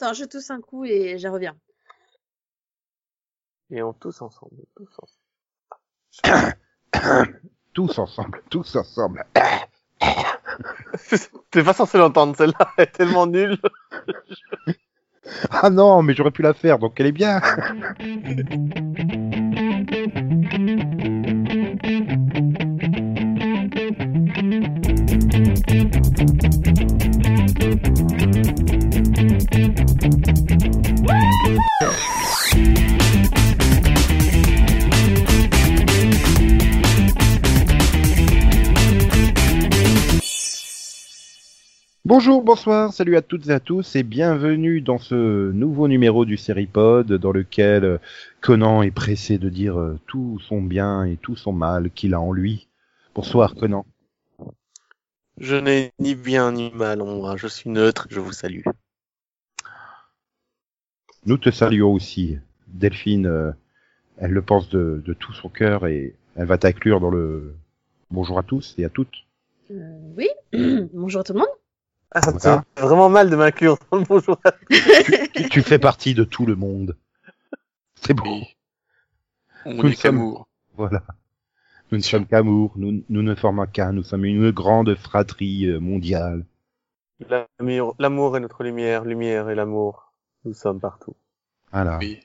Attends, je tousse un coup et je reviens. Et on tous ensemble, tous ensemble. tous ensemble, tous ensemble. T'es pas censé l'entendre, celle-là, elle est tellement nulle. ah non, mais j'aurais pu la faire, donc elle est bien. Bonjour, bonsoir, salut à toutes et à tous et bienvenue dans ce nouveau numéro du Seripod dans lequel euh, Conan est pressé de dire euh, tout son bien et tout son mal qu'il a en lui. Bonsoir Conan. Je n'ai ni bien ni mal en moi, je suis neutre, je vous salue. Nous te saluons aussi. Delphine, euh, elle le pense de, de tout son cœur et elle va t'inclure dans le bonjour à tous et à toutes. Euh, oui, bonjour tout le monde. Ah, ça Voilà. fait vraiment mal de m'inclure dans le bonjour. tu, tu fais partie de tout le monde. C'est beau. Oui. On Nous est sommes- qu'amour. Voilà. Nous ne sommes qu'amour, nous, nous ne formons qu'un, nous sommes une grande fratrie euh, mondiale. L'amour l'amour est notre lumière, lumière est l'amour. Nous sommes partout. Voilà. Oui.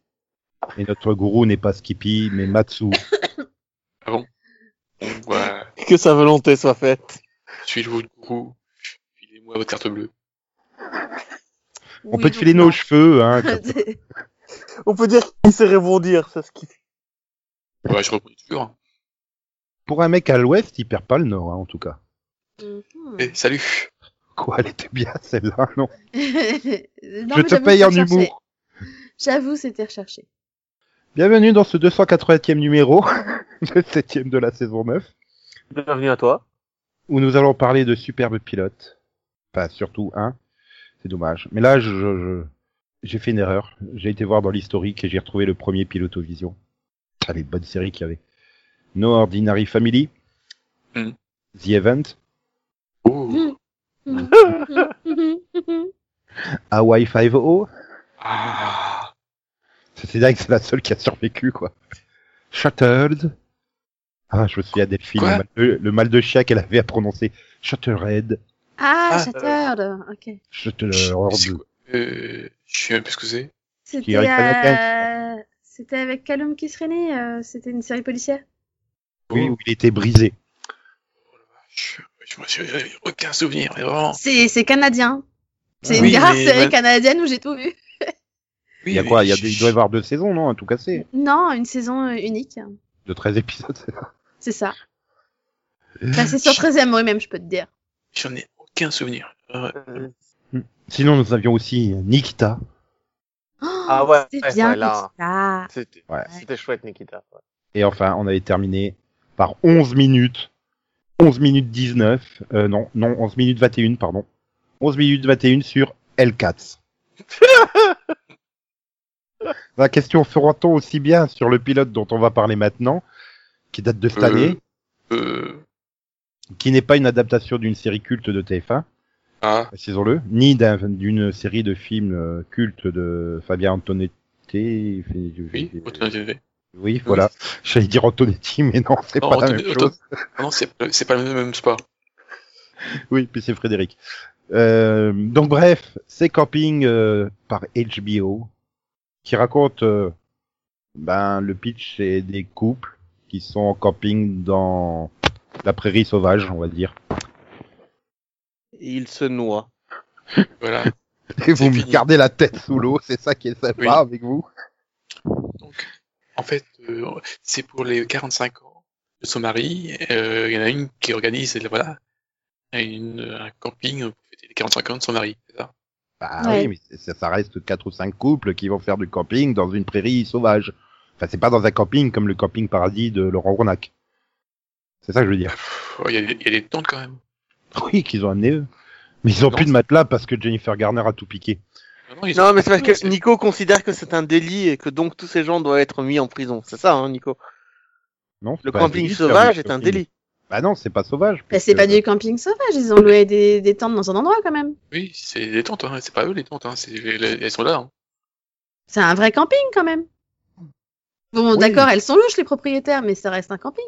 Et notre gourou n'est pas Skippy, mais Matsu. Donc, voilà. Que sa volonté soit faite. Suis-je votre gourou Filez-moi votre carte bleue. On Oui, peut te filer non. nos cheveux, hein. comme- On peut dire qu'il sait rebondir, c'est ce qui Ouais, je reprends toujours. Pour un mec à l'ouest, il perd pas le nord, hein, en tout cas. Mhm. Eh, salut Quoi, elle était bien, celle-là, non? Non, Je te paye en recherché. humour. J'avoue, c'était recherché. Bienvenue dans ce 280e numéro, le septième de la saison 9, Bienvenue à toi. où nous allons parler de superbes pilotes. Enfin, surtout un. C'est dommage. Mais là, je, je- je- j'ai fait une erreur. J'ai été voir dans l'historique et j'ai retrouvé le premier Pilotovision. Ah, les bonnes séries qu'il y avait. No Ordinary Family. Hmm. The Event. Oh Hawaii 5-0. Ah C'est dingue, c'est la seule qui a survécu, quoi. Shattered. Ah, je me souviens Delphine, le Quoi mal, de, le mal de chien qu'elle avait à prononcer. Shattered. Ah, Ah, Shattered. Ok. Shattered. C'est Euh, je sais même plus ce que c'est. C'était euh... c'était avec Callum Kisrene. Euh, c'était une série policière. Oui, où il était brisé. Je, je me suis aucun souvenir, mais vraiment. C'est c'est canadien. C'est Oui, une rare mais- série canadienne où j'ai tout vu. Il y a quoi? il, y a, des- il doit y avoir deux saisons, non? Tout cassé. Non, une saison euh, unique. De 13 épisodes, c'est ça? C'est ça. Enfin, c'est sur 13 oui, même, je peux te dire. J'en ai aucun souvenir. Euh, Sinon, nous avions aussi Nikita. Oh, Ah ouais, C'était ouais, bien, ouais, là. Nikita. C'était Ouais. chouette, Nikita. ouais. Et enfin, on avait terminé par 11 minutes. 11 minutes 19. Euh, non, non, 11 minutes 21, pardon. 11 minutes 21 sur L4. La question fera-t-on aussi bien sur le pilote dont on va parler maintenant, qui date de cette Euh. année, euh, qui n'est pas une adaptation d'une série culte de TF1, ah, précisons-le, ni d'un- d'une série de films euh, cultes de Fabien Antonetti. oui, autant TV. Oui, voilà. J'allais dire Antonetti, mais non, c'est pas la même chose. Non, c'est pas- le même, même sport. Oui, puis c'est Frédéric. Euh, donc bref, c'est Camping euh, par HBO qui raconte euh, ben le pitch c'est des couples qui sont en camping dans la prairie sauvage, on va dire. Et il se noie. Voilà. Et vous me gardez la tête sous l'eau, c'est ça qui est sympa Oui. avec vous. Donc, en fait, euh, c'est pour les 45 ans de son mari. Euh, Il y en a une qui organise, voilà, une, un camping pour fêter les 45 ans de son mari. Ça? Bah Ouais. oui, mais ça reste quatre ou cinq couples qui vont faire du camping dans une prairie sauvage. Enfin, c'est pas dans un camping comme le camping paradis de Laurent Ronac. C'est ça que je veux dire. Il y, a des- il y a des tentes quand même. Oui, qu'ils ont amené eux. Mais ils ont Non, plus de matelas parce que Jennifer Garner a tout piqué. Non, non, mais c'est parce que Nico considère que c'est un délit et que donc tous ces gens doivent être mis en prison. C'est ça, hein, Nico? Non, Le camping délit sauvage est un délit. Bah non, c'est pas sauvage. Bah, c'est pas du camping sauvage, ils ont loué des, des tentes dans un endroit quand même. Oui, c'est les tentes, hein. c'est pas eux les tentes, hein. c'est les- elles sont là. Hein. C'est un vrai camping quand même. Bon, Oui. d'accord, elles sont louches les propriétaires, mais ça reste un camping.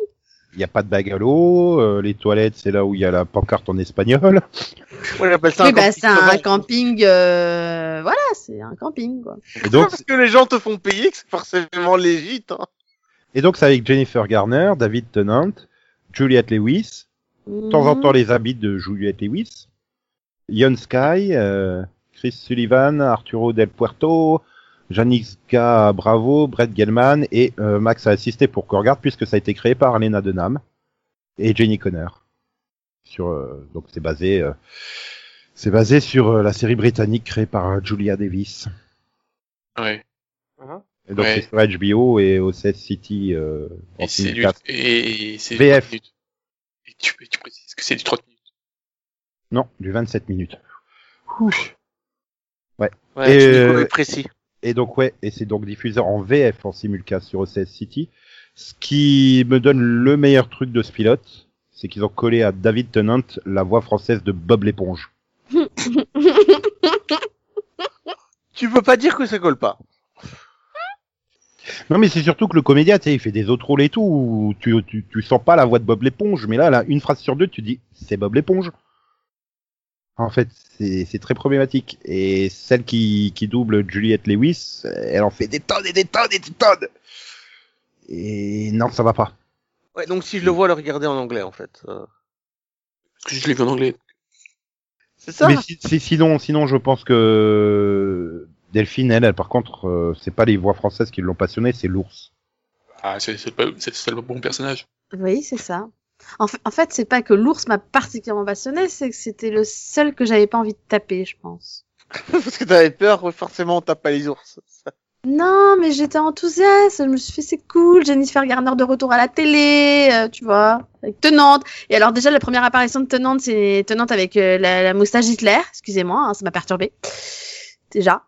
Il y a pas de bague à l'eau, euh, les toilettes, c'est là où il y a la pancarte en espagnol. J'appelle ça Oui, un bah camping c'est un camping, euh... voilà, c'est un camping quoi. Et donc, Parce que les gens te font payer, que c'est forcément légit. Hein. et donc c'est avec Jennifer Garner, David Tennant, Juliette Lewis, de temps en Mhm. temps les habits de Juliette Lewis, Ian Sky, euh, Chris Sullivan, Arturo Del Puerto, Janica Bravo, Brett Gelman et euh, Max a assisté pour qu'on regarde puisque ça a été créé par Alena Denham et Jenny Connor. Sur euh, donc c'est basé euh, c'est basé sur euh, la série britannique créée par euh, Julia Davis. Ouais. Et donc Ouais. c'est sur HBO et au CES City euh, en Et c'est du, et, et c'est du VF. 30 minutes. Et tu, tu précises que c'est du 30 minutes. Non, du 27 minutes. Ouais, Et, tu euh, précis. Et donc ouais, et c'est donc diffusé en VF en simulcast sur OCS City. Ce qui me donne le meilleur truc de ce pilote, c'est qu'ils ont collé à David Tennant la voix française de Bob l'éponge. Tu peux pas dire que ça colle pas. Non mais c'est surtout que le comédien, tu sais, il fait des autres rôles et tout, où tu, tu, tu sens pas la voix de Bob l'éponge, mais là, là, une phrase sur deux, tu dis, c'est Bob l'éponge. En fait, c'est très problématique. Et celle qui, qui double Juliette Lewis, elle en fait des tonnes et des tonnes et des tonnes. Et non, ça va pas. Ouais, donc si je le vois, le regarder en anglais, en fait. Euh, Parce que je l'ai vu en anglais. C'est ça Mais si- si- sinon, sinon, je pense que Delphine, elle, elle, par contre, euh, c'est pas les voix françaises qui l'ont passionnée, c'est l'ours. Ah, c'est le bon personnage. Oui, c'est ça. En, fa- en fait, c'est pas que l'ours m'a particulièrement passionné, c'est que c'était le seul que j'avais pas envie de taper, je pense. Parce que t'avais peur, forcément, on tape pas les ours. Non, mais j'étais enthousiaste. Je me suis fait c'est cool. Jennifer Garner de retour à la télé, euh, tu vois, avec Tenante. Et alors déjà la première apparition de Tenante, c'est Tenante avec euh, la, la moustache Hitler. Excusez-moi, hein, ça m'a perturbé. Déjà,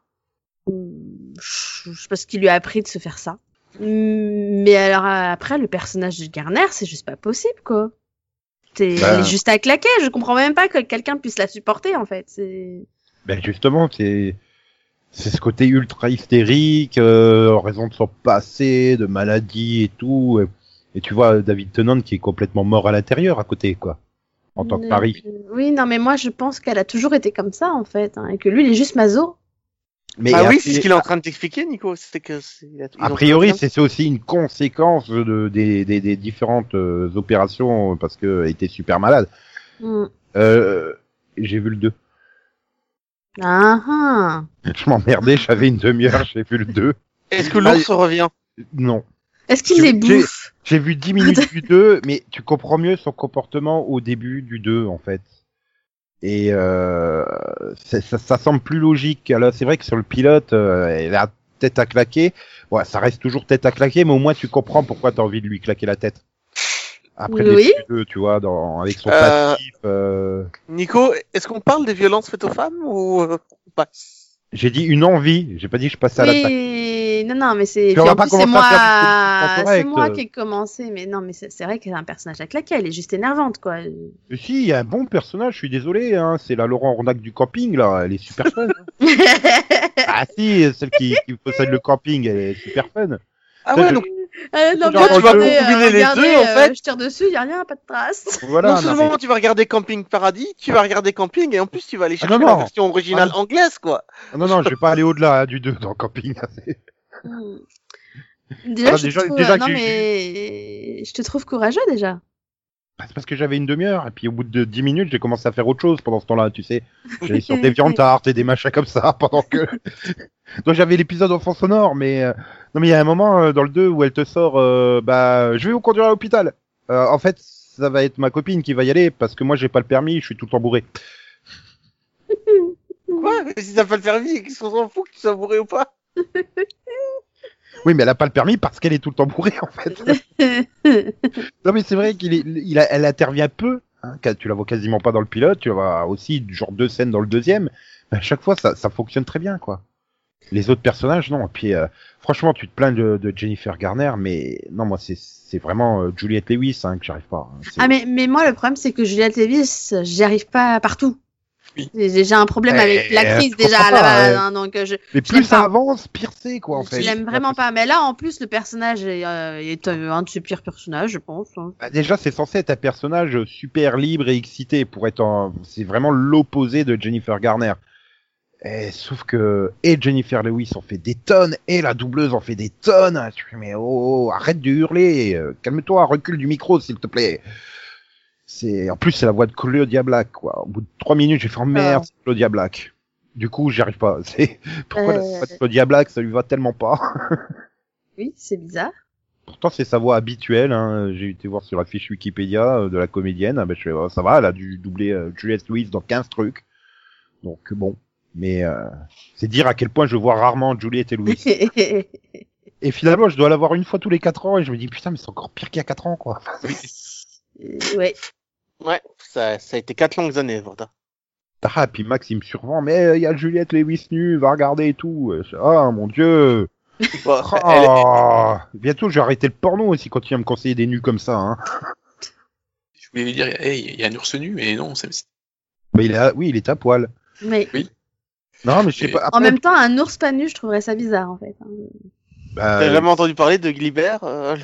Hum, je sais pas ce qui lui a appris de se faire ça. Mais alors euh, après le personnage de Garner, c'est juste pas possible quoi. C'est est juste à claquer. Je comprends même pas que quelqu'un puisse la supporter en fait. Ben justement, c'est c'est ce côté ultra hystérique, euh, en raison de son passé, de maladie et tout. Et, et tu vois David Tennant qui est complètement mort à l'intérieur à côté, quoi, en tant que Euh, mari. Oui, non, mais moi je pense qu'elle a toujours été comme ça en fait, hein, et que lui il est juste maso. Mais ah a- oui, c'est ce qu'il est en train de t'expliquer, Nico. C'est que a priori, c'est aussi une conséquence de, des, des, des différentes euh, opérations parce qu'elle était super malade. Hmm. Euh, J'ai vu le 2. Ah, ah. Je m'emmerdais, j'avais une demi-heure, j'ai vu le 2. Est-ce que l'ours revient? Non. Est-ce qu'il les bouffe? J'ai vu 10 minutes du 2, mais tu comprends mieux son comportement au début du 2, en fait. Et euh, ça, ça semble plus logique. Alors, c'est vrai que sur le pilote, euh, elle a tête à claquer. Ouais, ça reste toujours tête à claquer, mais au moins tu comprends pourquoi tu as envie de lui claquer la tête. Après le Oui. du 2, tu vois, dans, avec son Euh, passif. euh, Nico, est-ce qu'on parle des violences faites aux femmes ou euh, pas? J'ai dit une envie, j'ai pas dit que je passais à l'attaque. Non, non, mais c'est. Puis on va pas commencer moi, à faire c'est moi euh. qui ai commencé, mais non, mais c'est vrai qu'elle a un personnage à claquer, elle est juste énervante, quoi. Mais Si, il y a un bon personnage, je suis désolé, hein, c'est la Laurent Ornac du camping, là, elle est super fun. ah si, celle qui, qui possède le camping, elle est super fun. Ah ouais, je- donc Euh, non, Genre, tu vas regardez, combiner euh, les deux, en euh, fait. Je tire dessus, y a rien, pas de traces. Voilà. non non, seulement mais- tu vas regarder Camping Paradis, tu vas regarder Camping et en plus tu vas aller Ah, chercher non, la non. version originale Ah, anglaise, quoi. Ah, Non, non, je vais pas aller au-delà hein, du 2 dans camping. Hmm. Déjà, Ah, je déjà- te trouve... déjà non, que j'ai- mais je te trouve courageux déjà. Bah, C'est parce que j'avais une demi-heure, et puis au bout de 10 minutes, j'ai commencé à faire autre chose pendant ce temps-là, tu sais. J'allais sur des viandards et des machins comme ça, pendant que... Donc j'avais l'épisode en fond sonore, mais... euh, Non, mais il y a un moment euh, dans le 2 où elle te sort, euh, bah, je vais vous conduire à l'hôpital. Euh, en fait, ça va être ma copine qui va y aller, parce que moi, j'ai pas le permis, je suis tout le temps bourré. Quoi? Mais si t'as pas le permis, qu'est-ce qu'on s'en fout que tu sois bourré ou pas? Oui, mais elle a pas le permis parce qu'elle est tout le temps bourrée, en fait. Non mais c'est vrai qu'il est, il a, elle intervient peu. Hein, tu la vois quasiment pas dans le pilote. Tu vas aussi genre deux scènes dans le deuxième. Mais à chaque fois, ça, ça fonctionne très bien, quoi. Les autres personnages, non. Et puis, euh, franchement, tu te plains de, de Jennifer Garner, mais non, moi, c'est vraiment euh, Juliette Lewis hein, que j'arrive pas. hein. Ah mais, mais moi le problème c'est que Juliette Lewis, j'y arrive pas partout. Oui. J'ai un problème Eh, avec l'actrice je déjà comprends à la base, hein, donc euh, je, mais je plus ça avance, pire c'est, quoi, en fait. je l'aime vraiment pas. Mais là en plus le personnage est, euh, est euh, un de ses pires personnages, je pense. hein. Bah, déjà, c'est censé être un personnage super libre et excité pour être en... C'est vraiment l'opposé de Jennifer Garner. Et, sauf que et Jennifer Lewis en fait des tonnes et la doubleuse en fait des tonnes. Tu fais mais oh, oh, arrête de hurler, euh, calme-toi, recule du micro s'il te plaît. C'est en plus c'est la voix de Claudia Black quoi. Au bout de trois minutes j'ai fait oh, merde, Ah. c'est Claudia Black. Du coup j'y arrive pas. C'est pourquoi la Euh. voix de Claudia Black ça lui va tellement pas? Oui, c'est bizarre. Pourtant, c'est sa voix habituelle. Hein. J'ai été voir sur la fiche Wikipédia euh, de la comédienne. Ah ben, je fais, oh, ça va, elle a dû doubler euh, Juliette Lewis dans 15 trucs. Donc, bon. Mais euh, c'est dire à quel point je vois rarement Juliette et Louis. et finalement, je dois la voir une fois tous les 4 ans et je me dis, putain, mais c'est encore pire qu'il y a 4 ans, quoi. Oui. Ouais. Ouais, ça, ça a été quatre longues années, Vorda. Ah, puis Max, il me survend, mais euh, il y a Juliette Lewis nue, va regarder et tout. Je- Ah, mon dieu. Bon, elle- Oh, bientôt, je vais arrêter le porno aussi quand il va me conseiller des nus comme ça. Hein. Je voulais lui dire, hey, il y a un ours nu, mais non, c'est Mais il a, oui, il est à poil. Mais Non, mais je sais pas. en même temps, un ours pas nu, je trouverais ça bizarre en fait. hein. bah, T'as jamais entendu parler de Glibert euh,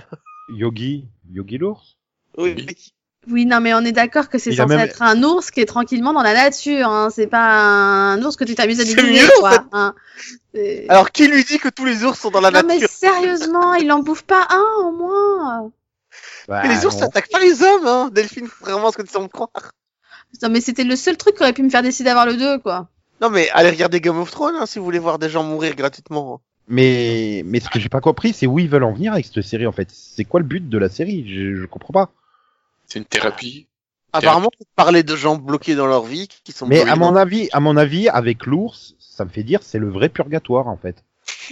Yogi, Yogi l'ours? Oui. Oui. Oui, non, mais on est d'accord que c'est censé même- être un ours qui est tranquillement dans la nature. Hein. C'est pas un ours que tu t'amuses à en fait. hein. Alors, qui lui dit que tous les ours sont dans la non, mais nature? sérieusement, il en bouffe pas un au moins. Bah, Mais les ours n'attaquent pas les hommes, hein Delphine, vraiment ce que tu sembles croire. Non, mais c'était le seul truc qui aurait pu me faire décider d'avoir le 2, quoi. Non, mais allez regarder Game of Thrones, hein, si vous voulez voir des gens mourir gratuitement. Mais, mais ce que j'ai pas compris, c'est où ils veulent en venir avec cette série, en fait. C'est quoi le but de la série? Je, je comprends pas. C'est une thérapie. Apparemment, pour parler de gens bloqués dans leur vie, qui sont Mais à mon avis, à mon avis, avec l'ours, ça me fait dire c'est le vrai purgatoire, en fait.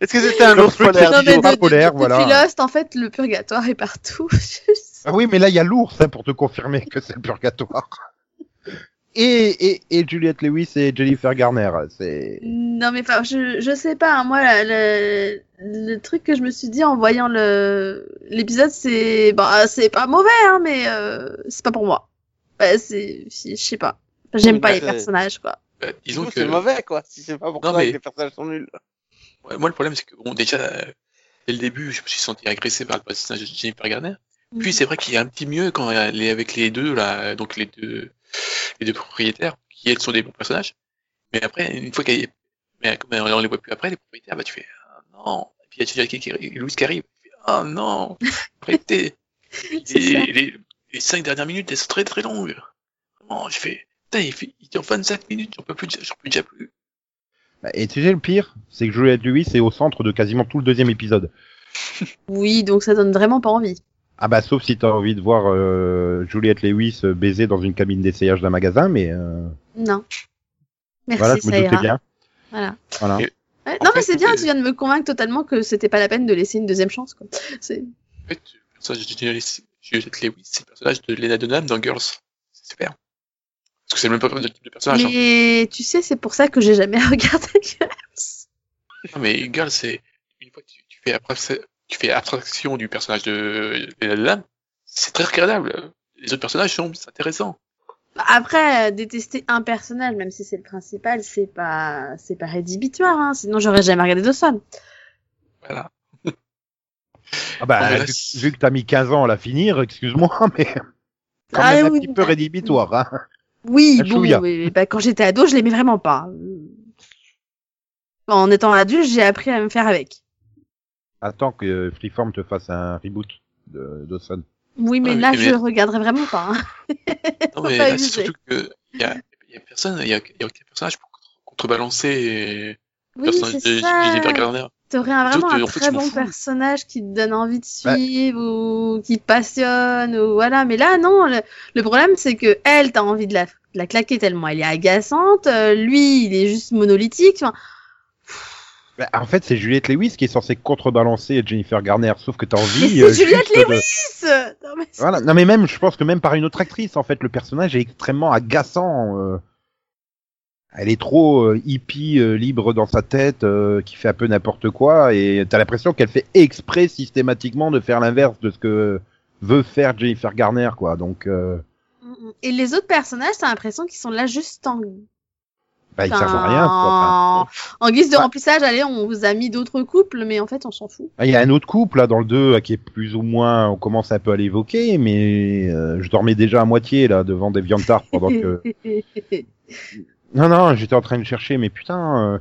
Est-ce que c'était un ours polaire non, mais de, polaire, de- voilà. depuis Lost, en fait, le purgatoire est partout. Ah oui, mais là, il y a l'ours, hein, pour te confirmer que c'est le purgatoire. Et, et, et Juliette Lewis et Jennifer Garner, c'est... non, mais enfin, je, je sais pas. hein, Moi, la- le, le truc que je me suis dit en voyant le l'épisode, c'est bah, c'est pas mauvais, hein, mais euh, c'est pas pour moi. Bah, c'est, je sais pas. J'aime Oui, pas bah, les personnages, quoi. Du disons que c'est mauvais, quoi. Si c'est pas pour Non, ça mais- que les personnages sont nuls. Ouais, moi, le problème, c'est que, bon, déjà, euh, dès le début, je me suis senti agressé par le personnage de Jennifer Garner. Puis, c'est vrai qu'il y a un petit mieux quand elle est avec les deux, là, donc les deux, les deux propriétaires, qui, elles, sont des bons personnages. Mais après, une fois qu'elle mais comme on les voit plus après, les propriétaires, bah, tu fais, ah, non. Et puis, il y a qui, qui, Louis qui arrive. Tu fais, Ah, non. Et les, les cinq dernières minutes, elles sont très, très longues. Vraiment, je fais, putain, il, fait, il dure 25 minutes, j'en peux plus, j'en peux déjà plus. Et tu sais, le pire, c'est que Juliette Lewis est au centre de quasiment tout le deuxième épisode. Oui, donc ça donne vraiment pas envie. Ah bah, sauf si t'as envie de voir euh, Juliette Lewis euh, baiser dans une cabine d'essayage d'un magasin, mais euh, Non. Merci, voilà, je me ça ira. bien. Voilà. Voilà. Et- Ouais, En non, fait, mais c'est bien, tu viens de me convaincre totalement que c'était pas la peine de laisser une deuxième chance, quoi. C'est... En fait, le personnage de Juliette Lewis, c'est le personnage de Lena Dunham dans Girls. C'est super. Parce que c'est le même type de personnage. hein. Mais tu sais, c'est pour ça que j'ai jamais regardé Girls. Non, mais Girls, c'est une fois que tu, tu fais abstra- tu fais abstraction du personnage de Dunham, c'est très regardable. Les autres personnages sont intéressants. Après, euh, détester un personnage, même si c'est le principal, c'est pas, c'est pas rédhibitoire, hein. Sinon, j'aurais jamais regardé Dawson. Voilà. Ah bah, Ah, vu, vu que t'as mis 15 ans à la finir, excuse-moi, mais quand Ah, même un petit peu bah- rédhibitoire. Hein. Oui, bon, bah, quand j'étais ado, je l'aimais vraiment pas. En étant adulte, j'ai appris à me faire avec. Attends que Freeform te fasse un reboot de Dawson. Oui, mais Ouais, là, mais- je regarderai vraiment pas. hein. Non, mais là, surtout que il y a, il y a personne, il y a, y a aucun personnage pour contrebalancer le Oui, personnage c'est ça. T'aurais un- vraiment un très bon personnage qui te donne envie de Bah. suivre ou qui te passionne ou voilà. Mais là, non. Le, le problème, c'est que elle, t'as envie de la, de la claquer tellement elle est agaçante. euh, lui, il est juste monolithique. Enfin, Bah, en fait, c'est Juliette Lewis qui est censée contrebalancer Jennifer Garner, sauf que t'as mais envie. c'est euh, Juliette juste de- Lewis. Non, mais c'est- Voilà. Non mais même, je pense que même par une autre actrice, en fait, le personnage est extrêmement agaçant. euh. Elle est trop euh, hippie, euh, libre dans sa tête, euh, qui fait un peu n'importe quoi, et t'as l'impression qu'elle fait exprès systématiquement de faire l'inverse de ce que veut faire Jennifer Garner, quoi. Donc, euh, Et les autres personnages, t'as l'impression qu'ils sont là juste en, bah, ils servent à rien, quoi. Enfin, en, guise de Ouais. remplissage. Allez, on vous a mis d'autres couples, mais en fait, on s'en fout. Ah, Il y a un autre couple là dans le 2 qui est plus ou moins, on commence un peu à l'évoquer, mais euh, je dormais déjà à moitié là devant des viandards pendant que. Non non, j'étais en train de chercher, mais putain, euh,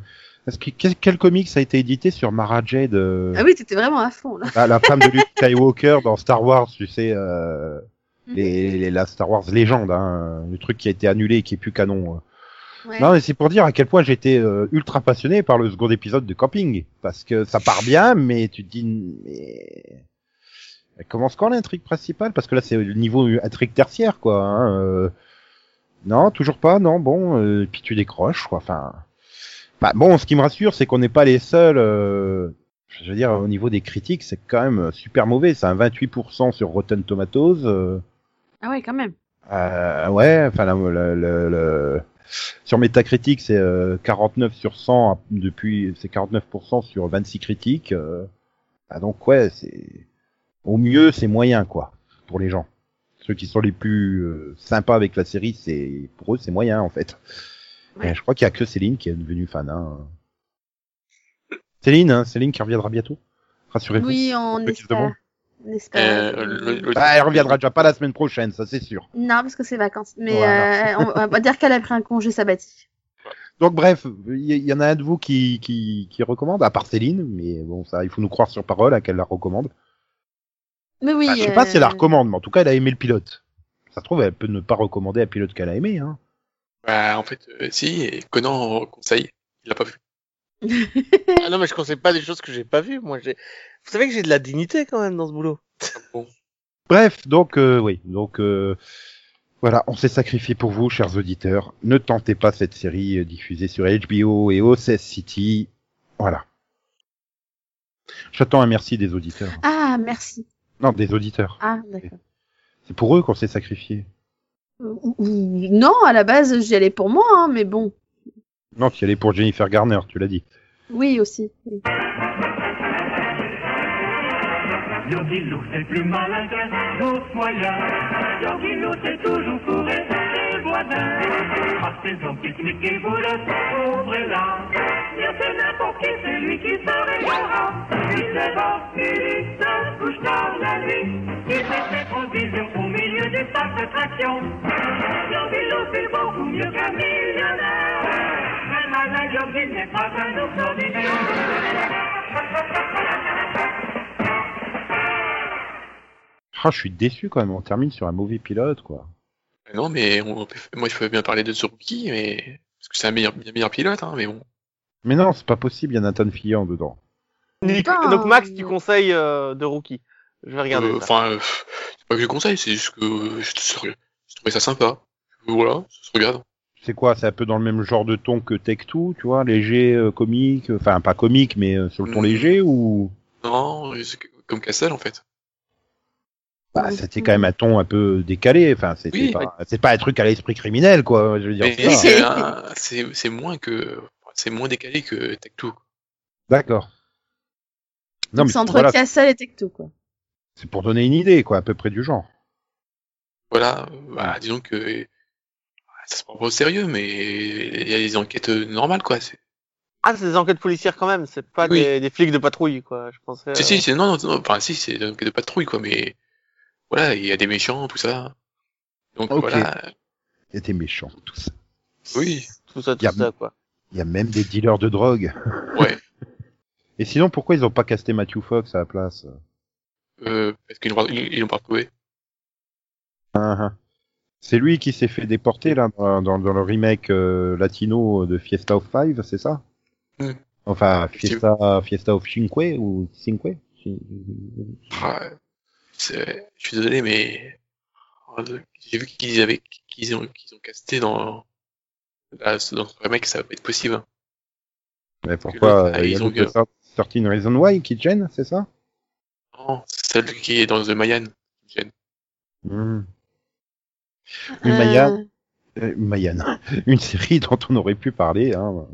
est-ce que quel, quel comics a été édité sur Mara Jade, euh, ah oui, t'étais vraiment à fond là. la, la femme de Luke Skywalker dans Star Wars, tu sais, euh, les, les- la Star Wars légende, hein, le truc qui a été annulé et qui est plus canon. Ouais. Non, mais c'est pour dire à quel point j'étais euh, ultra passionné par le second épisode de Camping. Parce que ça part bien, mais tu te dis, mais... Elle commence quand l'intrigue principale? Parce que là, c'est le niveau intrigue tertiaire, quoi. Hein, euh. Non, toujours pas, non, bon, euh, puis tu décroches, quoi. Enfin, bah, bon, ce qui me rassure, c'est qu'on n'est pas les seuls... euh, Je veux dire, au niveau des critiques, c'est quand même super mauvais. C'est un 28% sur Rotten Tomatoes. euh, Ah ouais, quand même. Euh, ouais, enfin, le, le- le- sur Metacritic, c'est euh, 49 sur 100 depuis, c'est 49% sur 26 critiques. euh. Ah, donc ouais, c'est au mieux c'est moyen quoi pour les gens. Ceux qui sont les plus euh, sympas avec la série, c'est pour eux c'est moyen en fait. Ouais. Je crois qu'il y a que Céline qui est devenue fan. Hein. Céline, hein, Céline qui reviendra bientôt. Rassurez-vous. Oui, on espère. Euh, le- le- Bah, elle reviendra déjà pas la semaine prochaine, ça c'est sûr. Non, parce que c'est vacances. Mais Voilà. euh, on, va dire qu'elle a pris un congé sabbatique. Donc bref, il y, y en a un de vous qui, qui, qui recommande, à part Céline, mais bon ça, il faut nous croire sur parole à qu'elle la recommande. Mais oui. Enfin, je sais pas si elle la euh, recommande, mais en tout cas elle a aimé le pilote. Ça se trouve, elle peut ne pas recommander un pilote qu'elle a aimé. Hein. Bah, en fait, euh, si, et Conan conseille, il l'a pas vu. Ah non, mais je conseille pas des choses que j'ai pas vues. Moi, j'ai. Vous savez que j'ai de la dignité quand même dans ce boulot. Bon, Bref, donc euh, oui, donc euh, voilà, on s'est sacrifié pour vous, chers auditeurs. Ne tentez pas cette série euh, diffusée sur HBO et OCS City. Voilà. J'attends un merci des auditeurs. Ah, merci. Non, des auditeurs. Ah, d'accord. C'est pour eux qu'on s'est sacrifié. Ou- Non, à la base, j'y allais pour moi, hein, mais bon. Non, tu y allais pour Jennifer Garner, tu l'as dit. Oui, aussi. oui. Yogilou, c'est le plus malin qu'un autre moyen. Yogilou, c'est toujours fourré ses voisins. À saison pique-nique et boulettes, ouvrez là. Bien c'est n'importe qui, c'est lui qui se régalera. Il se va, il se couche tard la nuit. Il fait ses provisions milieu des parcs d'attractions. Yogilou, c'est beaucoup mieux qu'un millionnaire. Un malin Yogil n'est pas un ours ordinaire. Ah, je suis déçu quand même, on termine sur un mauvais pilote, quoi. Euh, non, mais on moi, je peux bien parler de Zurki, mais parce que c'est un meilleur, bien meilleur pilote, hein, mais bon. Mais non, c'est pas possible, il y a Nathan Fillion dedans. Putain. Donc Max, tu conseilles euh, de Rookie. Je vais regarder Euh. Enfin, euh, c'est pas que je conseille, c'est juste que je, je, je trouvais ça sympa. Voilà, ça se regarde. C'est quoi C'est un peu dans le même genre de ton que Tech 2, tu vois, léger, euh, comique, euh, enfin pas comique, mais euh, sur le ton Mhm. léger ou? Non, c'est comme Castle en fait. bah, c'était quand même un ton un peu décalé. Enfin, c'était Oui. pas, c'est pas un truc à l'esprit criminel, quoi. Je veux dire. C'est c'est c'est c'est moins que c'est moins décalé que Tech 2. D'accord. Non, Donc mais c'est entre voilà, Castle et Tecto, quoi. C'est pour donner une idée, quoi, à peu près du genre. Voilà, euh, bah, disons que euh, ça se prend pas au sérieux, mais il y a des enquêtes euh, normales quoi. C'est- Ah, c'est des enquêtes policières quand même. C'est pas Oui. des, des flics de patrouille, quoi. Je pensais. Si euh, si, c'est non, non, non, enfin si, c'est des enquêtes de patrouille quoi, mais voilà, il y a des méchants, tout ça. Donc voilà, C'était méchant, tout ça. oui, Tout ça, tout Y a- ça, quoi. Il y a même des dealers de drogue. ouais, Et sinon, pourquoi ils ont pas casté Matthew Fox à la place euh, parce qu'ils l'ont pas, ils, ils retrouvé. Ah, ah. C'est lui qui s'est fait déporter là dans, le remake euh, latino de Fiesta of Five, c'est ça? Enfin, Fiesta, Fiesta of Cinque ou Cinque? Ah, je suis désolé, mais j'ai vu qu'ils avaient qu'ils ont qu'ils ont casté dans là, dans ce remake, ça va pas être possible. hein. Mais pourquoi l'autre, euh, Il y a ils ont l'autre de 13 Reasons Why qui gêne, c'est ça? Non, celle qui est dans The Mayan. Hmm. Oui, Maya. Euh, Euh, Mayana, une série dont on aurait pu parler. Hein.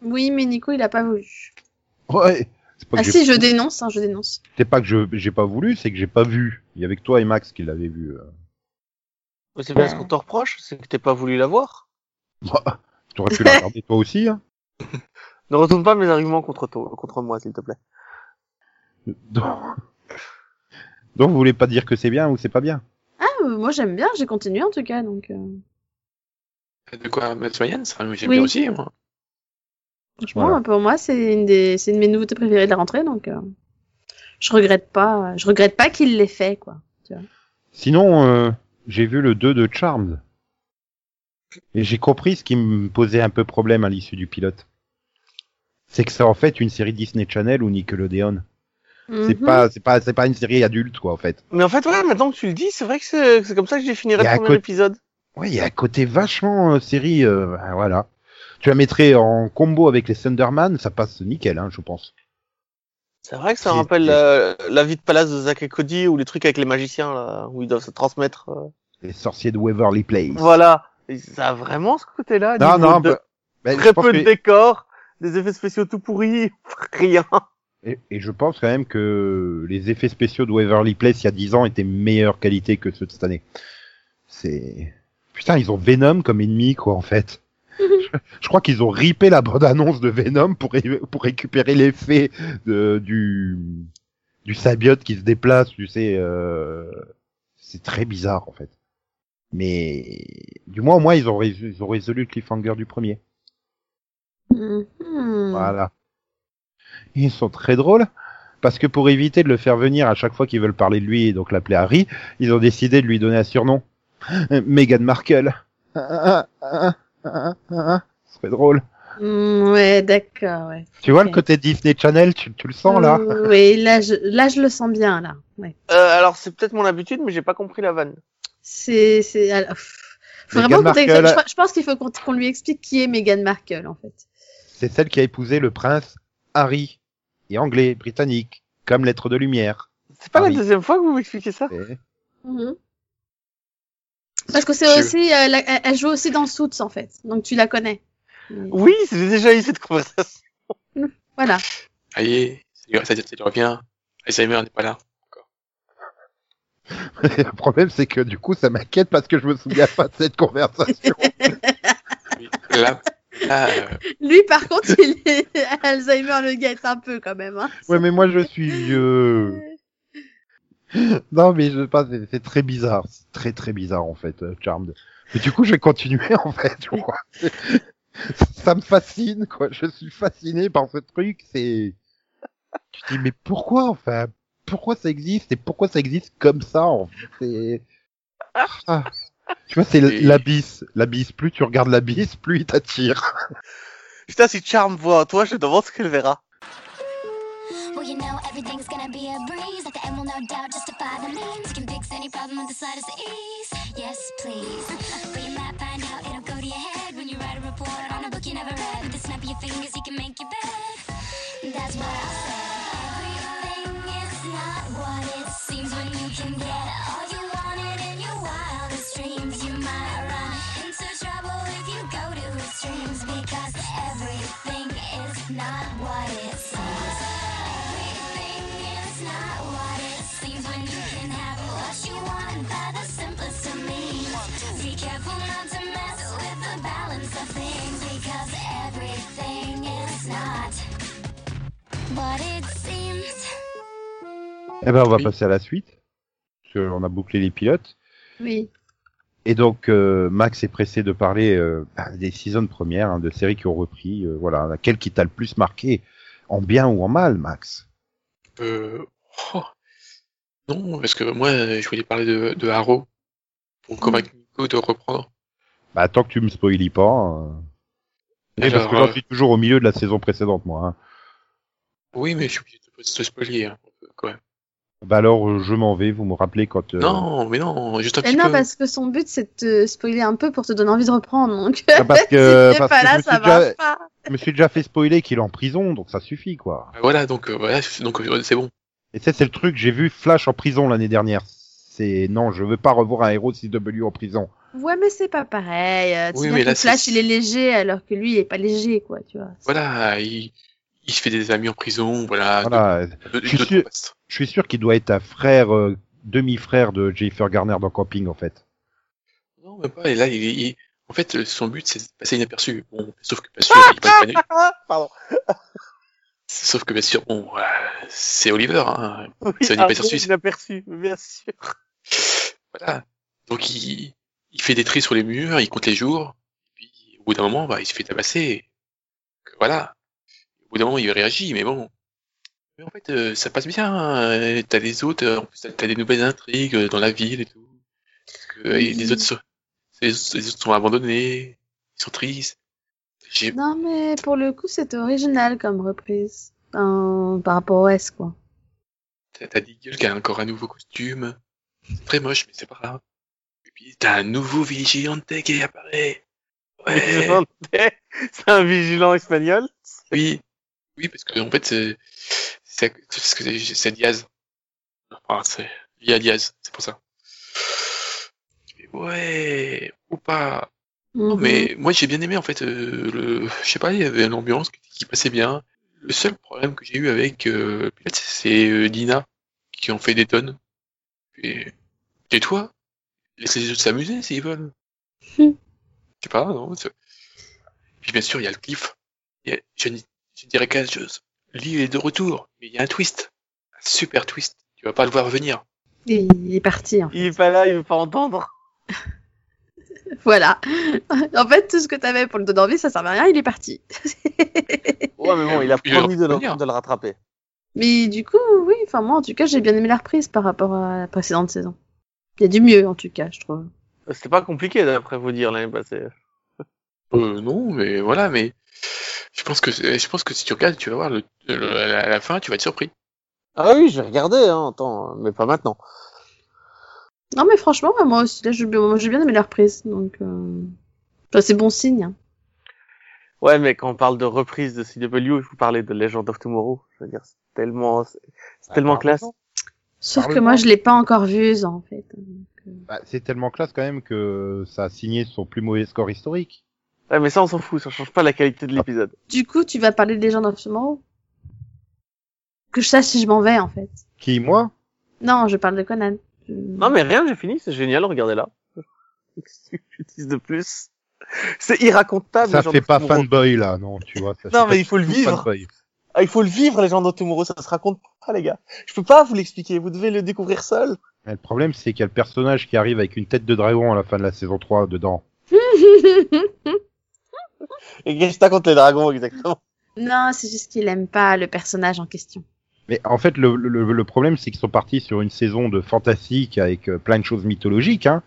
Oui, mais Nico, il a pas voulu. Ouais. Pas Ah que si, je dénonce, hein, je dénonce. c'est pas que je j'ai pas voulu, c'est que j'ai pas vu. Il y avait que toi et Max qui l'avaient vu. euh. Mais C'est bien ce qu'on te reproche, c'est que t'es pas voulu la voir. Bah, T'aurais pu la regarder toi aussi. Hein. Ne retourne pas mes arguments contre toi, contre moi, s'il te plaît. Donc... Donc vous voulez pas dire que c'est bien ou c'est pas bien? Ah, euh, moi j'aime bien, j'ai continué en tout cas, donc euh, De quoi, Ça, j'aime Oui. bien aussi, moi. franchement, Voilà. pour moi c'est une des, c'est une de mes nouveautés préférées de la rentrée, donc euh, je regrette pas, je regrette pas qu'il l'ait fait, quoi. Sinon, euh, j'ai vu le 2 de Charmed. Et j'ai compris ce qui me posait un peu problème à l'issue du pilote. C'est que c'est en fait une série Disney Channel ou Nickelodeon. C'est Mhm. pas, c'est pas, c'est pas une série adulte, quoi, en fait. Mais en fait, ouais, maintenant que tu le dis, c'est vrai que c'est c'est comme ça que j'ai fini Il y le premier épisode. Ouais, il y a un côté vachement euh, série, euh, ben, voilà. Tu la mettrais en combo avec les Thunderman, ça passe nickel, hein, je pense. C'est vrai que ça rappelle euh, la vie de palace de Zack et Cody ou les trucs avec les magiciens, là, où ils doivent se transmettre. euh. Les sorciers de Waverly Place. Voilà. Et ça a vraiment ce côté-là. Non, non, de- bah, ben, je très peu que- de décors, des effets spéciaux tout pourris, rien. Et, et je pense quand même que les effets spéciaux de Waverly Place il y a 10 ans étaient meilleure qualité que ceux de cette année. C'est putain, ils ont Venom comme ennemi quoi en fait. je, je crois qu'ils ont ripé la bande annonce de Venom pour ré- pour récupérer l'effet du du symbiote qui se déplace, tu sais. euh, c'est très bizarre en fait. Mais du moins au moins ils ont résolu, ils ont résolu le cliffhanger du premier. Mhm. Voilà. Ils sont très drôles parce que pour éviter de le faire venir à chaque fois qu'ils veulent parler de lui et donc l'appeler Harry, ils ont décidé de lui donner un surnom. Meghan Markle. Ah, ah, ah, ah, ah. Ce serait drôle. Mm, ouais, d'accord, ouais. Tu vois le côté Disney Channel, tu, tu le sens là Euh, Oui, là je, là je le sens bien là. Ouais. Euh, alors c'est peut-être mon habitude, mais j'ai pas compris la vanne. C'est, c'est, alors, Meghan vraiment Markle. je, je pense qu'il faut qu'on qu'on lui explique qui est Meghan Markle en fait. C'est celle qui a épousé le prince Harry, et anglais, britannique, comme lettre de lumière. C'est pas Ah la deuxième fois que vous m'expliquez ça Et- Mhm. Parce que c'est aussi, euh, la- elle- joue aussi dans Suits en fait, donc tu la connais. Oui, j'ai déjà eu cette conversation. Voilà. Allez, ça lui- ça ça lui revient. Alzheimer n'est pas là. le problème c'est que du coup ça m'inquiète parce que je me souviens pas de cette conversation. Oui. Là, euh, Lui par contre, il est Alzheimer le guette un peu quand même. Hein. ouais mais moi je suis vieux. Non, mais je sais pas, c'est très bizarre. C'est très très bizarre en fait, euh, Charmed. Mais du coup, je vais continuer en fait, je crois. Ça me fascine, quoi. Je suis fasciné par ce truc. C'est. Tu te dis, mais pourquoi, enfin, pourquoi ça existe et pourquoi ça existe comme ça en fait C'est- Ah. Tu vois, c'est Et- l'abysse. L'abysse. Plus tu regardes l'abysse, plus il t'attire. Putain, si Charm voit toi, je demande ce qu'elle verra. Well, you know everything's gonna be a breeze. At the end, will no doubt justify the means. You can fix any problem with the slightest ease. Yes, please. But you might find out it'll go to your head when you write a report on a book you never read. With the snap of your fingers, you can make your bed. That's what I said. Eh ben, on va Oui. passer à la suite. Parce qu'on a bouclé les pilotes. Oui. Et donc, euh, Max est pressé de parler euh, bah, des saisons premières, hein, de séries qui ont repris. euh, voilà, laquelle qui t'a le plus marqué, en bien ou en mal, Max? Euh, oh. Non, parce que moi, je voulais parler de, de Haro pour convaincre Nico de reprendre. Bah, tant que tu me spoilies pas. euh, Et parce alors, que j'en suis toujours au milieu de la saison précédente, moi. Hein. Oui, mais je suis obligé de te spoiler, hein, quand même. Bah alors, euh, je m'en vais. Vous me rappelez quand. euh, Non, mais non, juste un Mais petit non, peu. parce que son but c'est de te spoiler un peu pour te donner envie de reprendre. Donc, Ah, parce que- si parce pas que je là, me ça déjà- pas. Je me suis déjà fait spoiler qu'il est en prison, donc ça suffit, quoi. Ah, Voilà, donc euh, voilà, donc euh, c'est bon. Et ça, c'est le truc. J'ai vu Flash en prison l'année dernière. C'est non, je veux pas revoir un héros de CW en prison. Ouais, mais c'est pas pareil. tu Oui, sais mais que là, c'est- Flash, il est léger alors que lui, il est pas léger, quoi, tu vois. Voilà, il, il se fait des amis en prison, voilà. Voilà. de- de- Je suis de- sûr- Je suis sûr qu'il doit être un frère, euh, demi-frère de Jennifer Garner dans Camping, en fait. Non, même pas. Et là, il, il- en fait, son but, c'est de passer inaperçu. Bon, sauf que bien sûr, il passe pas Pardon. Sauf que bien sûr, bon, euh, c'est Oliver, hein. Oui, Ça un pas Suisse. inaperçu, bien sûr. Voilà. Donc il, il fait des tris sur les murs, il compte les jours, et puis au bout d'un moment, bah, il se fait tabasser. Donc, voilà. Au bout d'un moment, il réagit, mais bon. Mais en fait, euh, ça passe bien. hein. T'as les autres, euh, en plus, t'as- des nouvelles intrigues euh, dans la ville et tout. Parce que, et les autres sont, les autres, les autres sont abandonnés, ils sont tristes. J'ai, Non, mais pour le coup, c'était original comme reprise. Enfin, par rapport au S, quoi. t'as t'as Deagle qui a encore un nouveau costume. C'est très moche, mais c'est pas grave. Et puis t'as un nouveau vigilante qui apparaît. Ouais. Vigilante. C'est un vigilant espagnol. Oui, oui, parce que en fait, c'est c'est c'est- Diaz. Enfin, c'est via Diaz, c'est pour ça. Ouais, ou pas. Non, Mhm. mais moi j'ai bien aimé en fait. euh, le, je sais pas, il y avait une ambiance qui, qui passait bien. Le seul problème que j'ai eu avec euh, c'est euh, Dina qui en fait des tonnes. Et, et toi, laissez les autres s'amuser s'ils veulent. Hmm. Je sais pas, non. Puis bien sûr, il y a le cliff. Il y a- je dirais quelque chose. Lee est de retour, mais il y a un twist. Un super twist. Tu vas pas le voir venir. Et il est parti. hein. Il est pas là, il veut pas entendre. Voilà. en fait, tout ce que t'avais pour le donner envie, ça servait à rien, il est parti. Ouais, mais bon, il a promis de le, de le rattraper. mais du coup, oui, enfin, moi, en tout cas, j'ai bien aimé la reprise par rapport à la précédente saison. Il y a du mieux, en tout cas, je trouve. C'était pas compliqué d'après vous dire l'année passée. Euh, non, mais voilà, mais je pense que c'est- je pense que si tu regardes, tu vas voir le, le- à la fin, tu vas être surpris. Ah oui, je vais regarder, hein, attends, mais pas maintenant. Non, mais franchement, moi aussi, là, j'ai bien, moi, j'ai bien aimé la reprise, donc, euh... enfin, c'est bon signe. hein. Ouais, mais quand on parle de reprise de CW, il faut parler de Legend of Tomorrow. Je veux dire, c'est tellement, c'est c'est tellement classe. Sauf que moi, je l'ai pas encore vue, en fait. Bah, c'est tellement classe quand même que ça a signé son plus mauvais score historique. Ouais, mais ça, on s'en fout, ça change pas la qualité de l'épisode. Du coup, tu vas parler des gens of Tomorrow Que je sache si je m'en vais, en fait. Qui, moi? Non, je parle de Conan. Non, mais rien, j'ai fini, c'est génial, regardez-là. Qu'est-ce que je dise de plus? C'est irracontable. Ça Legend fait pas fanboy, là, non, tu vois. ça Non, mais il faut le vivre. Ah, il faut le vivre, Legend of Tomorrow, ça se raconte pas, les gars. Je peux pas vous l'expliquer, vous devez le découvrir seul. Mais le problème, c'est qu'il y a le personnage qui arrive avec une tête de dragon à la fin de la saison 3 dedans. Et qu'est-ce que t'as contre les dragons, exactement? non, c'est juste qu'il aime pas le personnage en question. Mais en fait, le, le, le problème, c'est qu'ils sont partis sur une saison de fantastique avec euh, plein de choses mythologiques. Hein.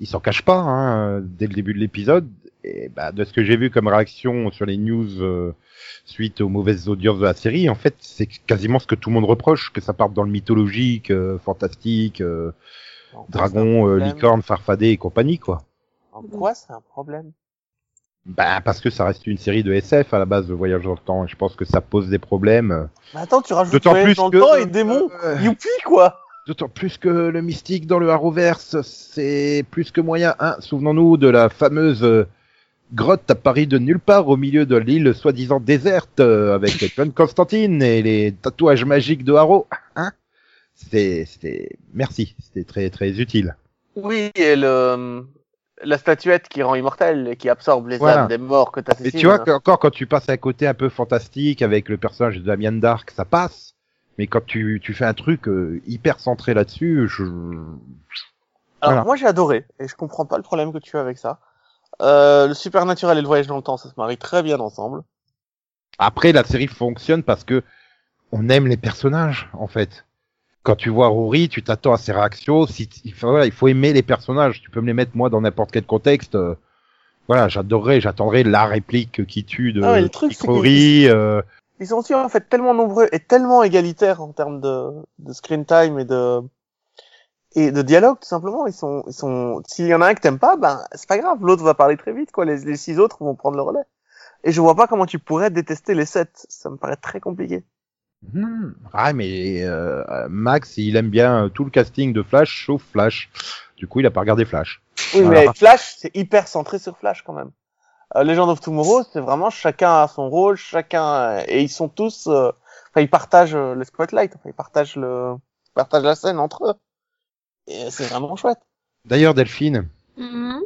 Ils s'en cachent pas hein, dès le début de l'épisode. Et bah, de ce que j'ai vu comme réaction sur les news euh, suite aux mauvaises audiences de la série, en fait, c'est quasiment ce que tout le monde reproche, que ça parte dans le mythologique, euh, fantastique, euh, dragon, euh, licorne, farfadet et compagnie, quoi. En quoi c'est un problème? Bah, parce que ça reste une série de SF à la base de Voyage dans le temps. Et je pense que ça pose des problèmes. Mais attends, tu rajoutes voyage dans que le temps et démons. euh, Youpi, quoi! D'autant plus que le mystique dans le Arrowverse, c'est plus que moyen. Hein. Souvenons-nous de la fameuse euh, grotte apparue de nulle part au milieu de l'île soi-disant déserte euh, avec John Constantine et les tatouages magiques de Harrow. Hein C'était, c'était, merci, c'était très très utile. Oui, et le, la statuette qui rend immortel et qui absorbe les Voilà. âmes des morts que Mais t'assassines. tu vois que- encore quand tu passes à un côté un peu fantastique avec le personnage de Damien Dark, ça passe. Mais quand tu, tu fais un truc euh, hyper centré là-dessus, je... Alors Voilà. moi j'ai adoré et je comprends pas le problème que tu as avec ça. Euh, le supernaturel et le voyage dans le temps, ça se marie très bien ensemble. Après, la série fonctionne parce que on aime les personnages, en fait. Quand tu vois Rory, tu t'attends à ses réactions. Si, il, faut, voilà, il faut aimer les personnages. Tu peux me les mettre moi dans n'importe quel contexte. euh, voilà, j'adorerais, j'attendrais la réplique qui tue de Ah ouais, le truc, Rory. euh, Ils sont aussi en fait tellement nombreux et tellement égalitaires en termes de, de screen time et de et de dialogue tout simplement. Ils sont ils sont s'il y en a un que t'aimes pas, ben c'est pas grave, l'autre va parler très vite quoi. Les, les six autres vont prendre le relais. Et je vois pas comment tu pourrais détester les sept. Ça me paraît très compliqué. Hmm, ah, mais euh, Max, il aime bien tout le casting de Flash, sauf Flash. Du coup, il a pas regardé Flash. Oui, Voilà. mais Flash, c'est hyper centré sur Flash quand même. Euh, Legend of Tomorrow, c'est vraiment chacun a son rôle, chacun et ils sont tous, euh, enfin ils partagent euh, le spotlight, enfin ils partagent le, ils partagent la scène entre eux. Et c'est vraiment chouette. D'ailleurs, Delphine, Mhm.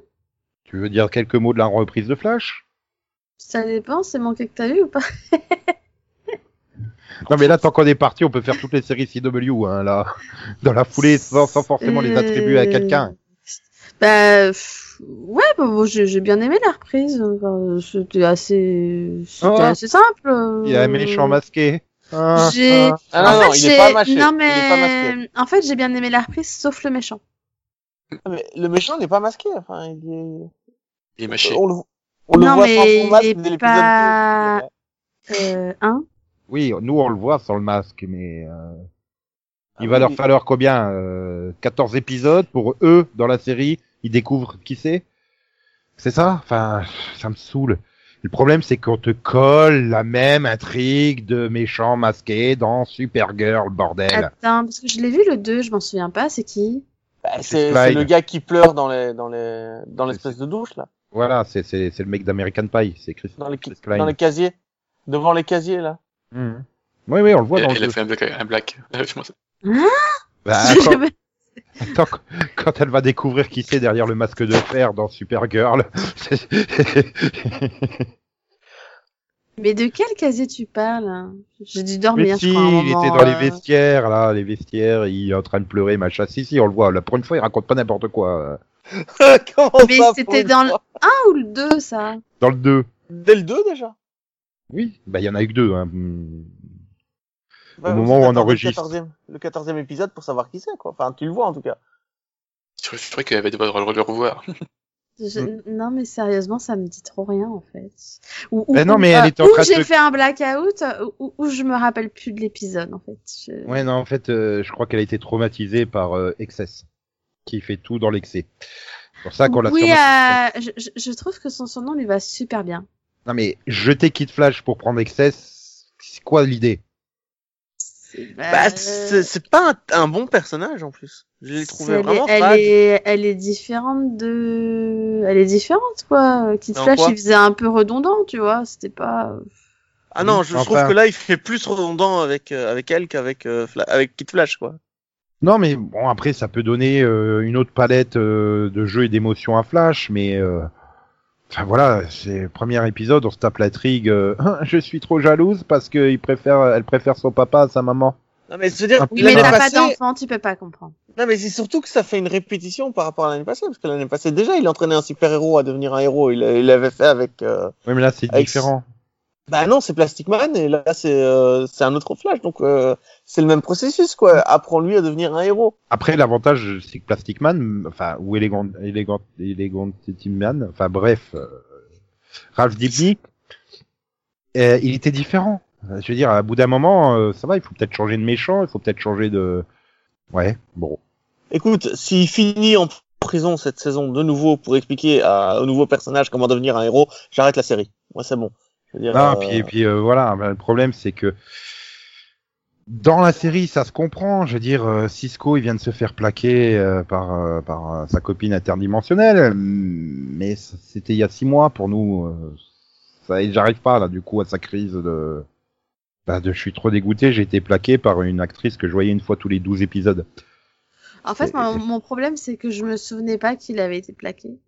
tu veux dire quelques mots de la reprise de Flash? Ça dépend, c'est manqué que t'as vu ou pas? Non, mais là, tant qu'on est parti, on peut faire toutes les séries CW, hein, là, dans la foulée, sans, sans forcément les attribuer à Euh, quelqu'un. Bah, pff, ouais, bah, bon, j'ai bien aimé la reprise. Enfin, C'était assez, c'était Ah. assez simple. euh. Il a un méchant masqué. Ah, J'ai- ah. Ah non, en non, fait, il est pas masqué. Non, Il est pas masqué. mais en fait, j'ai bien aimé la reprise, sauf le méchant. Mais le méchant n'est pas masqué, enfin il est, Il est mâché. on le, on le Non, voit mais sans il son masque dès l'épisode pas- 2. Euh, hein Oui, nous, on le voit sans le masque, mais euh, il Ah va oui. leur falloir combien euh, 14 épisodes pour eux, dans la série, ils découvrent qui c'est? C'est ça? Enfin, ça me saoule. Le problème, c'est qu'on te colle la même intrigue de méchants masqués dans Supergirl, bordel. Attends, parce que je l'ai vu le 2, je m'en souviens pas, c'est qui? Bah, C'est le gars qui pleure dans les dans les dans l'espèce de douche là, Voilà, c'est c'est c'est le mec d'American Pie, c'est Chris. dans les Chris Klein. dans les casiers, devant les casiers là. Mhm. Oui, oui, on le voit Elle, dans le elle a fait un black. Un black. Je pense- Bah, J'ai quand, attends, quand elle va découvrir qui c'est derrière le masque de fer dans Supergirl, Mais de quel casier tu parles hein J'ai dû dormir, Mais si, je crois. à un il moment, était dans les euh. vestiaires, là, les vestiaires, il est en train de pleurer, machin. Si, si, on le voit. Pour une fois, il raconte pas n'importe quoi. Comment Mais c'était dans le fois 1 ou le 2, ça Dans le 2. Dès le 2 déjà? Oui, bah, il y en a eu que deux, hein. Ouais, Au moment où on le enregistre. 14e le 14e épisode pour savoir qui c'est quoi. Enfin, tu le vois en tout cas. Je je croyais qu'elle avait devoir le revoir. Je- Mm. Non, mais sérieusement, ça me dit trop rien, en fait. Ou, ou- Ben non, ou- mais elle euh, était en ou train de j'ai fait un blackout, ou, ou, je me rappelle plus de l'épisode, en fait. Je- Ouais, non, en fait, euh, je crois qu'elle a été traumatisée par euh, Excess, qui fait tout dans l'excès. C'est pour ça qu'on l'a Oui, euh, je, je- je trouve que son surnom lui va super bien. Non, mais jeter Kid Flash pour prendre Excess, c'est quoi l'idée? C'est- Bah, euh, c'est pas un, un bon personnage en plus. Je l'ai trouvé vraiment elle, fade. est, elle est différente de, elle est différente quoi. Kid Flash, quoi il faisait un peu redondant, tu vois. C'était pas. Ah non, je Enfin. trouve que là il fait plus redondant avec euh, avec elle qu'avec euh, avec Kid Flash quoi. Non, mais bon, après, ça peut donner euh, une autre palette euh, de jeux et d'émotions à Flash, mais... Enfin voilà, c'est le premier épisode, on se tape la trigue. euh, je suis trop jalouse parce que il préfère, elle préfère son papa à sa maman. Non mais veux dire, Oui, mais pas d'enfant, tu peux pas comprendre. non mais c'est surtout que ça fait une répétition par rapport à l'année passée parce que l'année passée déjà il entraînait un super héros à devenir un héros. Il il l'avait fait avec. euh, Oui, mais là c'est Avec- différent. Bah non, c'est Plastic Man et là c'est euh, c'est un autre Flash donc euh, c'est le même processus quoi. Apprends-lui à devenir un héros. Après, l'avantage, c'est que Plastic Man, enfin, ou Elegant, Elegant, Elegant Man, enfin bref, euh, Ralph Dibny, euh, il était différent. Je veux dire, à bout d'un moment, euh, ça va, il faut peut-être changer de méchant, il faut peut-être changer de... Ouais, bon. Écoute, s'il finit en prison cette saison de nouveau pour expliquer à, au nouveau personnage comment devenir un héros, j'arrête la série. Moi c'est bon. Je veux dire, Non, euh, puis, et puis euh, voilà, ben, le problème c'est que dans la série, ça se comprend. Je veux dire, euh, Cisco, il vient de se faire plaquer euh, par, euh, par euh, sa copine interdimensionnelle, mais c'était il y a six mois pour nous. euh, ça, j'arrive pas là, du coup, à sa crise de, bah, de je suis trop dégoûté. J'ai été plaqué par une actrice que je voyais une fois tous les 12 épisodes. En fait, Et- mon, mon problème, c'est que je me souvenais pas qu'il avait été plaqué.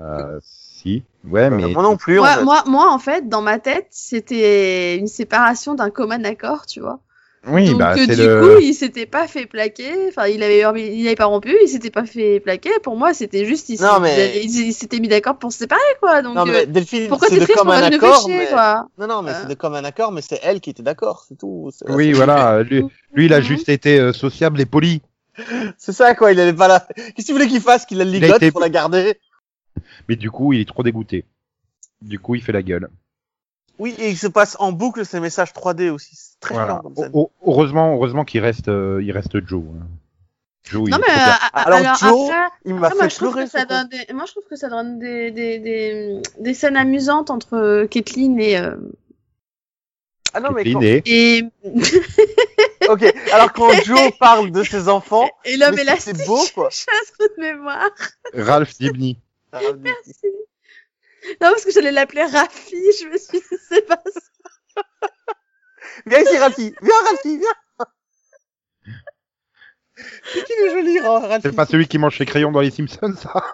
Euh, si, ouais, euh, mais moi non plus. en Moi, fait. moi, moi, en fait, dans ma tête, c'était une séparation d'un commun accord, tu vois. oui, Donc, bah euh, c'est du le. coup, il s'était pas fait plaquer. Enfin, il avait, il avait pas rompu, il s'était pas fait plaquer. Pour moi, c'était juste, il, Non, mais- il, s'était mis d'accord pour se séparer, quoi. Donc, Non euh, mais Delphine, pourquoi c'est comme pour un accord, chier, mais quoi non non mais Euh. c'est de comme un accord, mais c'est elle qui était d'accord, c'est tout. Oui, voilà. Lui, lui, il a Mhm. juste été euh, sociable et poli. C'est ça quoi, il allait pas là. Qu'est-ce que tu voulais qu'il fasse, qu'il la ligote été- pour la garder? Mais du coup, il est trop dégoûté. Du coup, il fait la gueule. Oui, et il se passe en boucle ces messages 3D aussi. C'est très Voilà. comme heureusement, heureusement qu'il reste, euh, il reste Joe. hein. Joe, Non, mais euh, Alors, alors, Joe, après, Il m'a fait je trouve pleurer. que ça ce con. donne des, moi, je trouve que ça donne des, des, des, des scènes amusantes entre euh, Kathleen et, euh, Ah non, mais Kathleen quand... et- Ok, alors quand Joe parle de ses enfants, et l'homme mais élastique. c'est beau, quoi. J'ai un trou de mémoire. Ralph Dibny. Merci. Non, parce que j'allais l'appeler Rafi. Je me suis dit, c'est pas ça. Viens ici, Ralphie. Viens, Ralphie, viens. C'est qui le joli Ra- Ralphie C'est pas celui qui mange ses crayons dans les Simpsons, ça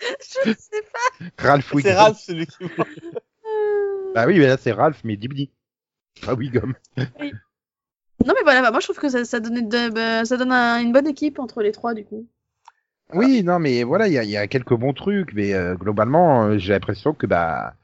Je sais pas. Ralph Wiggum. C'est Ralph celui qui mange. Bah oui, mais là c'est Ralph, mais Dibny. Pas Wiggum. Non, mais voilà, bah, moi je trouve que ça, ça, donnait de- bah, ça donne un- une bonne équipe entre les trois, du coup. Oui, non, mais voilà, il y a, quelques bons trucs, mais euh, globalement, euh, j'ai l'impression que bah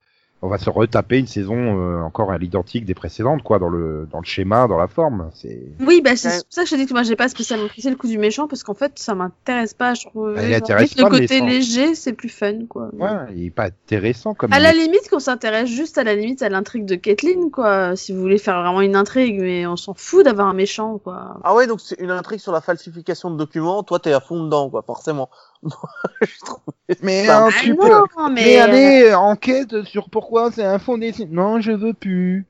on va se retaper une saison euh, encore à l'identique des précédentes, quoi, dans le dans le schéma, dans la forme. C'est Oui, bah, c'est Ouais. pour ça que je te dis que moi j'ai pas spécialement pris le coup du méchant parce qu'en fait ça m'intéresse pas. Je trouve Bah, genre, le côté sans- léger, c'est plus fun quoi. ouais, il est pas intéressant comme. À la limite qu'on s'intéresse juste à la limite à l'intrigue de Caitlyn quoi. Si vous voulez faire vraiment une intrigue, mais on s'en fout d'avoir un méchant quoi. Ah ouais, donc c'est une intrigue sur la falsification de documents. Toi, t'es à fond dedans, quoi, forcément. Je Mais un Ah petit peu. non, Mais mais, allez, enquête sur pourquoi c'est un dessin. Non, je veux plus.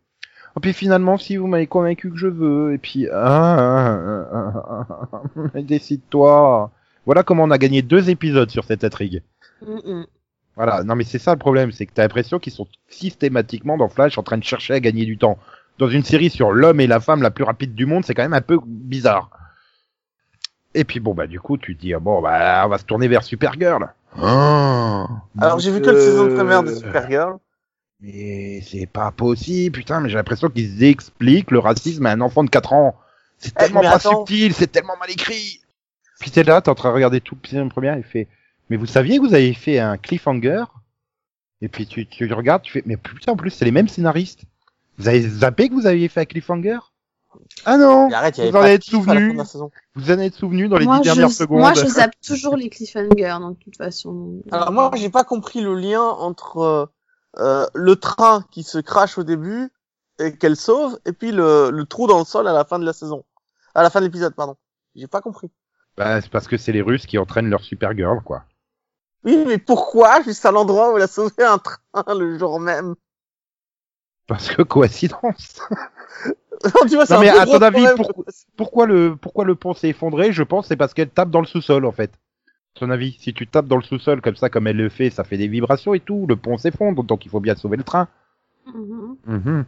Et puis finalement, si vous m'avez convaincu que je veux, et puis ah, ah, ah, ah, ah, décide-toi. Voilà comment on a gagné deux épisodes sur cette intrigue. Mm, mm. Voilà, non mais c'est ça le problème, c'est que t'as l'impression qu'ils sont systématiquement dans Flash en train de chercher à gagner du temps. Dans une série sur l'homme et la femme la plus rapide du monde, c'est quand même un peu bizarre. Et puis bon bah du coup tu te dis ah, bon bah on va se tourner vers Supergirl. Ah, Alors, j'ai vu que la saison de première de euh, Supergirl. Mais c'est pas possible, putain, mais j'ai l'impression qu'ils expliquent le racisme à un enfant de 4 ans. C'est Eh, tellement pas attends. subtil, c'est tellement mal écrit. Puis t'es là, t'es en train de regarder tout le saison première, il fait, mais vous saviez que vous avez fait un cliffhanger? Et puis tu, tu regardes, tu fais, mais putain, en plus, c'est les mêmes scénaristes. Vous avez zappé que vous aviez fait un cliffhanger? Ah non! Mais arrête, il y avait Vous en pas de êtes kiff à la fin souvenu? de la saison. Vous en êtes souvenu dans les moi, dix dernières je, secondes? moi je zappe toujours les cliffhangers donc de toute façon. Alors moi, j'ai pas compris le lien entre euh, euh, le train qui se crache au début et qu'elle sauve, et puis le, le trou dans le sol à la fin de la saison, à la fin de l'épisode, pardon. J'ai pas compris. Bah, c'est parce que c'est les Russes qui entraînent leur Supergirl, quoi. Oui, mais pourquoi? Juste à l'endroit où elle a sauvé un train le jour même Parce que coïncidence. Tu vois, Non, mais à ton avis, pourquoi- le, pourquoi le pont s'est effondré? Je pense c'est parce qu'elle tape dans le sous-sol en fait. À ton avis, si tu tapes dans le sous-sol comme ça, comme elle le fait, ça fait des vibrations et tout, le pont s'effondre, donc il faut bien sauver le train. Mhm, Mhm.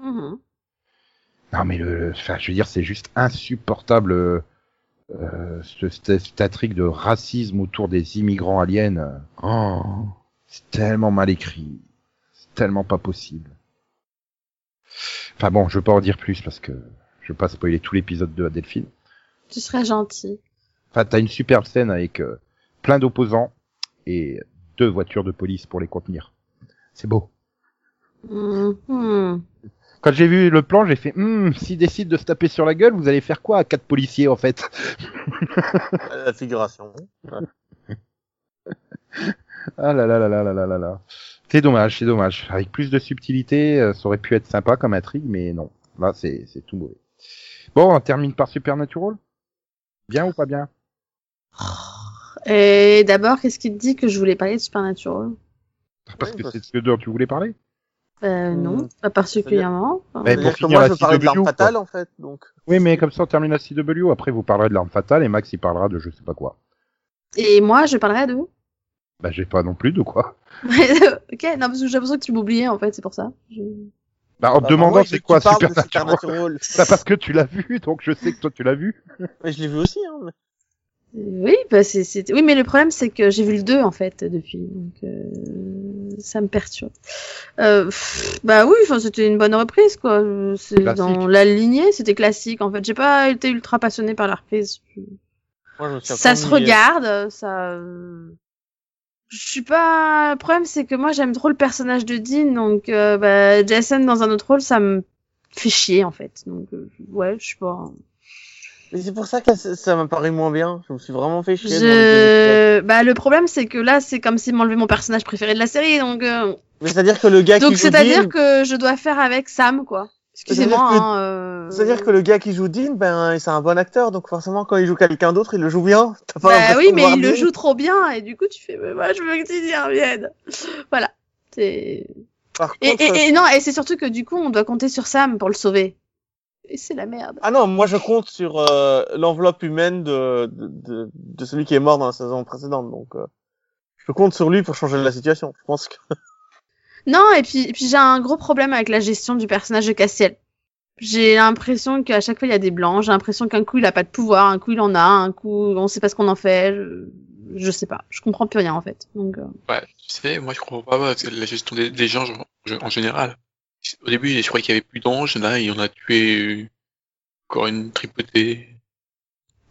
mhm. Non mais le, le- enfin, je veux dire, c'est juste insupportable euh, ce- cette, intrigue de racisme autour des immigrants aliens. Oh, c'est tellement mal écrit, c'est tellement pas possible. Enfin bon, je veux pas en dire plus parce que je veux pas spoiler tout l'épisode 2 à Delphine. Tu serais gentil. Enfin, t'as une superbe scène avec euh, plein d'opposants et deux voitures de police pour les contenir. C'est beau. Mhm. Quand j'ai vu le plan, j'ai fait, hum, s'ils décident de se taper sur la gueule, vous allez faire quoi à quatre policiers en fait? La figuration. Ah là là là là là là là C'est dommage, c'est dommage. Avec plus de subtilité, euh, ça aurait pu être sympa comme intrigue, mais non. Là, c'est tout mauvais. Bon, on termine par Supernatural? Bien ou pas bien? Oh. Et d'abord, qu'est-ce qui te dit que je voulais parler de Supernatural? Ah, parce que c'est ce que tu voulais parler? Euh, non, hmm. pas particulièrement. Mais pour finir, moi, je veux parler de l'arme fatale, en fait. Donc. Oui, mais comme ça, on termine la CW. Après, vous parlerez de l'arme fatale et Max, il parlera de je sais pas quoi. Et moi, je parlerai de bah, j'ai pas non plus de quoi. ok, non, parce que j'ai l'impression que tu m'oubliais en fait, c'est pour ça. Je- Bah, en te Bah, demandant veux c'est quoi Supernatural. Supernatural. Bah, parce que tu l'as vu, donc je sais que toi tu l'as vu. Mais je l'ai vu aussi, hein. mais- Oui, bah c'est, c'est... oui, mais le problème c'est que j'ai vu le 2 en fait depuis, donc euh, ça me perturbe. Euh, pff, bah oui, enfin c'était une bonne reprise quoi. C'est dans la lignée, c'était classique en fait. J'ai pas été ultra passionnée par la reprise. Moi, je Ça se ennuyé. regarde, ça. Je suis pas. Le problème, c'est que moi, j'aime trop le personnage de Dean, donc euh, bah, Jason dans un autre rôle, ça me fait chier en fait. Donc euh, ouais, je suis pas. Mais c'est pour ça que ça ça m'a paru moins bien. Je me suis vraiment fait chier. Je... Bah le problème, c'est que là, c'est comme s'ils m'enlevaient mon personnage préféré de la série, donc euh, Mais c'est-à-dire que le gars donc joue c'est-à-dire Dean, que je dois faire avec Sam, quoi. Excusez-moi. C'est-à-dire que- hein, euh, c'est-à-dire que le gars qui joue Dean, ben, c'est un bon acteur, donc forcément, quand il joue quelqu'un d'autre, il le joue bien. T'as pas Bah oui, mais il le joue trop bien, et du coup, tu fais, mais moi, je veux que tu y reviennes. Voilà. C'est. Et, et, et non, et c'est surtout que du coup, on doit compter sur Sam pour le sauver. Et c'est la merde. Ah non, moi je compte sur euh, l'enveloppe humaine de, de, de, de celui qui est mort dans la saison précédente. Donc euh, je compte sur lui pour changer la situation. Je pense que Non, et puis, et puis j'ai un gros problème avec la gestion du personnage de Castiel. J'ai l'impression qu'à chaque fois il y a des blancs. J'ai l'impression qu'un coup il a pas de pouvoir, un coup il en a, un coup on sait pas ce qu'on en fait. Je, je sais pas. Je comprends plus rien en fait. Donc, euh, Ouais, tu sais, moi je comprends pas bah, la gestion des, des gens en, en général. Au début, je croyais qu'il y avait plus d'anges, là, il en a tué encore une tripotée.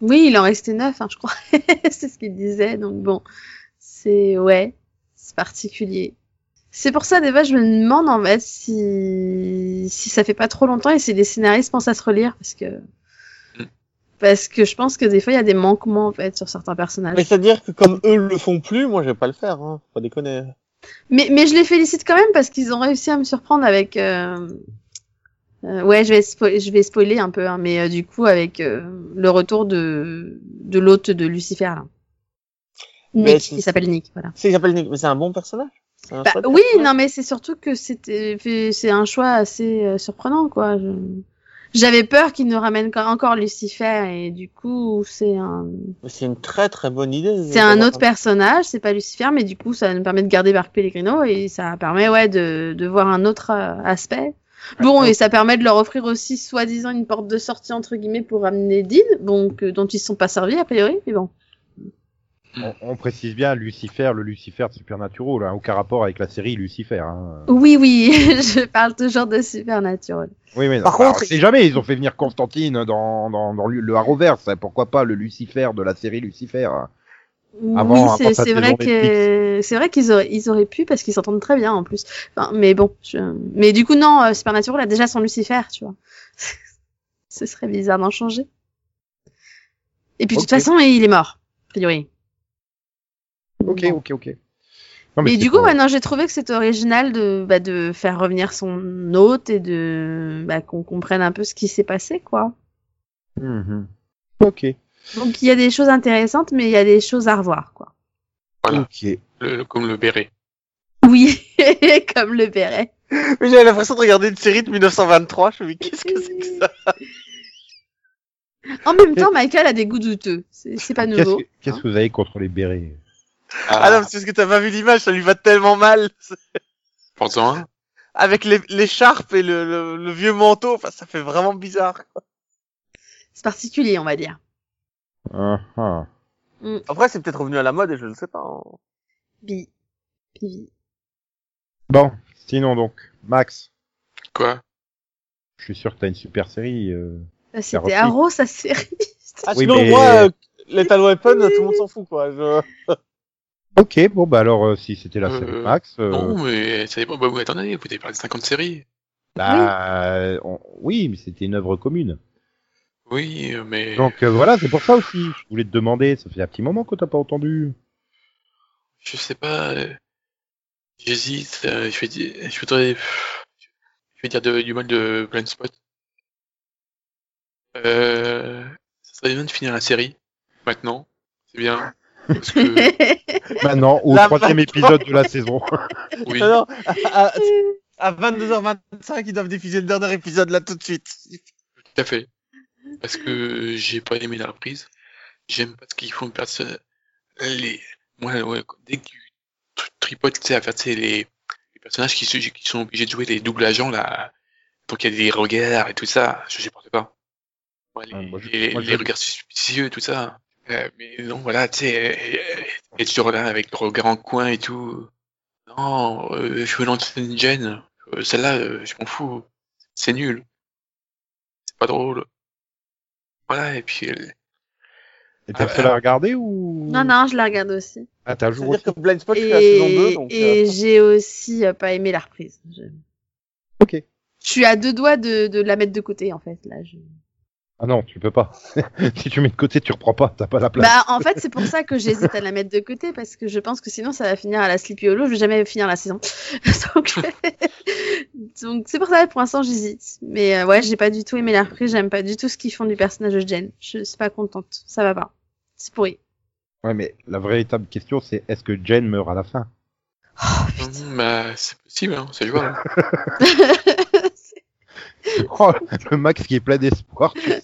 Oui, il en restait neuf, hein, je crois. c'est ce qu'il disait. Donc bon, c'est ouais, c'est particulier. C'est pour ça des fois je me demande en fait si si ça fait pas trop longtemps et si les scénaristes pensent à se relire parce que Mm. parce que je pense que des fois il y a des manquements en fait sur certains personnages. Mais c'est-à-dire que comme eux le font plus, moi je vais pas le faire. Hein. Faut Pas déconner. Mais, mais je les félicite quand même parce qu'ils ont réussi à me surprendre avec. euh, euh, ouais, je vais, je vais spoiler un peu, hein, mais euh, du coup, avec euh, le retour de, de l'hôte de Lucifer, là. Mais Nick, c'est- il s'appelle Nick, voilà. C'est s'appelle Nick, mais c'est un bon personnage. Un Bah, oui, non, mais c'est surtout que c'était, c'est un choix assez euh, surprenant, quoi. Je- J'avais peur qu'il nous ramène co- encore Lucifer et du coup, c'est un, c'est une très très bonne idée. C'est un autre personnage, c'est pas Lucifer, mais du coup, ça nous permet de garder Marc Pellegrino et ça permet, ouais, de, de voir un autre euh, aspect. Bon, et ça permet de leur offrir aussi, soi-disant, une porte de sortie, entre guillemets, pour ramener Dean, bon, que, dont ils se sont pas servis, a priori, mais bon. On, on précise bien Lucifer, le Lucifer de Supernatural, hein, aucun rapport avec la série Lucifer. Hein. Oui, oui, je parle toujours de Supernatural. Oui, mais non, Par contre, on sait jamais, ils ont fait venir Constantine dans, dans, dans le le Arrowverse, hein, pourquoi pas le Lucifer de la série Lucifer hein. Avant- oui, c'est c'est saison vrai que c'est vrai qu'ils auraient ils auraient pu parce qu'ils s'entendent très bien en plus. Enfin, mais bon, je... mais du coup non, euh, Supernatural a déjà son Lucifer, tu vois. Ce serait bizarre d'en changer. Et puis de toute façon, il est mort, a priori. Ok, Bon. ok, ok. Non, mais Et c'est du coup, ouais, non, j'ai trouvé que c'était original de, bah, de faire revenir son hôte et de bah, qu'on comprenne un peu ce qui s'est passé, quoi. Mhm. Ok, Donc il y a des choses intéressantes, mais il y a des choses à revoir, quoi. Voilà, ok. le, le- comme le béret. Oui, comme le béret. Mais j'avais l'impression de regarder une série de 1923. Je me dis, qu'est-ce que c'est que ça? En même temps, Michael a des goûts douteux. C'est c'est pas Qu'est-ce nouveau. que, qu'est-ce que vous avez contre les bérets? Ah non, c'est parce que t'as pas vu l'image, ça lui va tellement mal. Pourtant, hein, Avec les- l'écharpe et le, le, le vieux manteau, enfin ça fait vraiment bizarre. C'est particulier, on va dire. Ah, ah. Après c'est peut-être revenu à la mode et je ne sais pas. hein. Bi. Bi. Bon, sinon donc, Max, quoi? je suis sûr que t'as une super série. euh. Repris. C'était Arrow, sa série. Ah, Oui, sinon mais- moi, euh, Lethal Weapon, tout le monde s'en fout quoi. Je... Ok, bon bah alors euh, si c'était la Euh, série Max, euh, Non, mais ça dépend. Bah, oui, attendez, vous avez parlé de 50 séries. bah, on- oui, mais c'était une œuvre commune. Oui, mais. Donc euh, voilà, c'est pour ça aussi. Je voulais te demander, ça fait un petit moment que t'as pas entendu. Je sais pas. euh, J'hésite. euh, je vais dire. Je voudrais. Je vais dire de- du mal de Blind Spot. Euh. Ça serait bien de finir la série. Maintenant. C'est bien. Parce que. Maintenant, au La troisième épisode de la saison. Oui. Non, non, à, à- à 22h25, ils doivent diffuser le dernier épisode là tout de suite. Tout à fait. Parce que j'ai pas aimé la reprise. J'aime pas ce qu'ils font personne. Les, moi, ouais, dès que tu tripotes, tu sais, à faire, tu sais, les, les personnages qui, sont obligés de jouer les doubles agents, là. Donc il y a des regards et tout ça, je supporte pas. Ouais, les, Ah, moi, je- les, moi, je- les regards suspicieux, tout ça. Euh, mais non, voilà, tu sais, euh, et toujours là avec le regard en coin et tout. Non, euh, je veux lancer une gêne. Euh, Celle-là, euh, je m'en fous. C'est nul. C'est pas drôle. Voilà, et puis... euh, Et t'as Ah, fait la regarder ou? Non, non, je la regarde aussi. Ah, t'as joué C'est-à-dire que Blind Spot, c'est la saison 2, Et, donc. et euh, j'ai aussi euh, pas aimé la reprise. Je... Ok. je suis à deux doigts de, de la mettre de côté, en fait. Là, je... Ah non, tu peux pas. si tu mets de côté, tu reprends pas, t'as pas la place. Bah, en fait, c'est pour ça que j'hésite à la mettre de côté, parce que je pense que sinon, ça va finir à la Sleepy Hollow. Je vais jamais finir la saison. Donc, donc c'est pour ça, pour l'instant, j'hésite. Mais euh, ouais, j'ai pas du tout aimé la reprise. J'aime pas du tout ce qu'ils font du personnage de Jen. Je suis pas contente. Ça va pas. C'est pourri. Ouais, mais la véritable question, c'est est-ce que Jen meurt à la fin? Hum, bah, c'est possible, hein, c'est jouable. Oh, le Max qui est plein d'espoir, tu sais.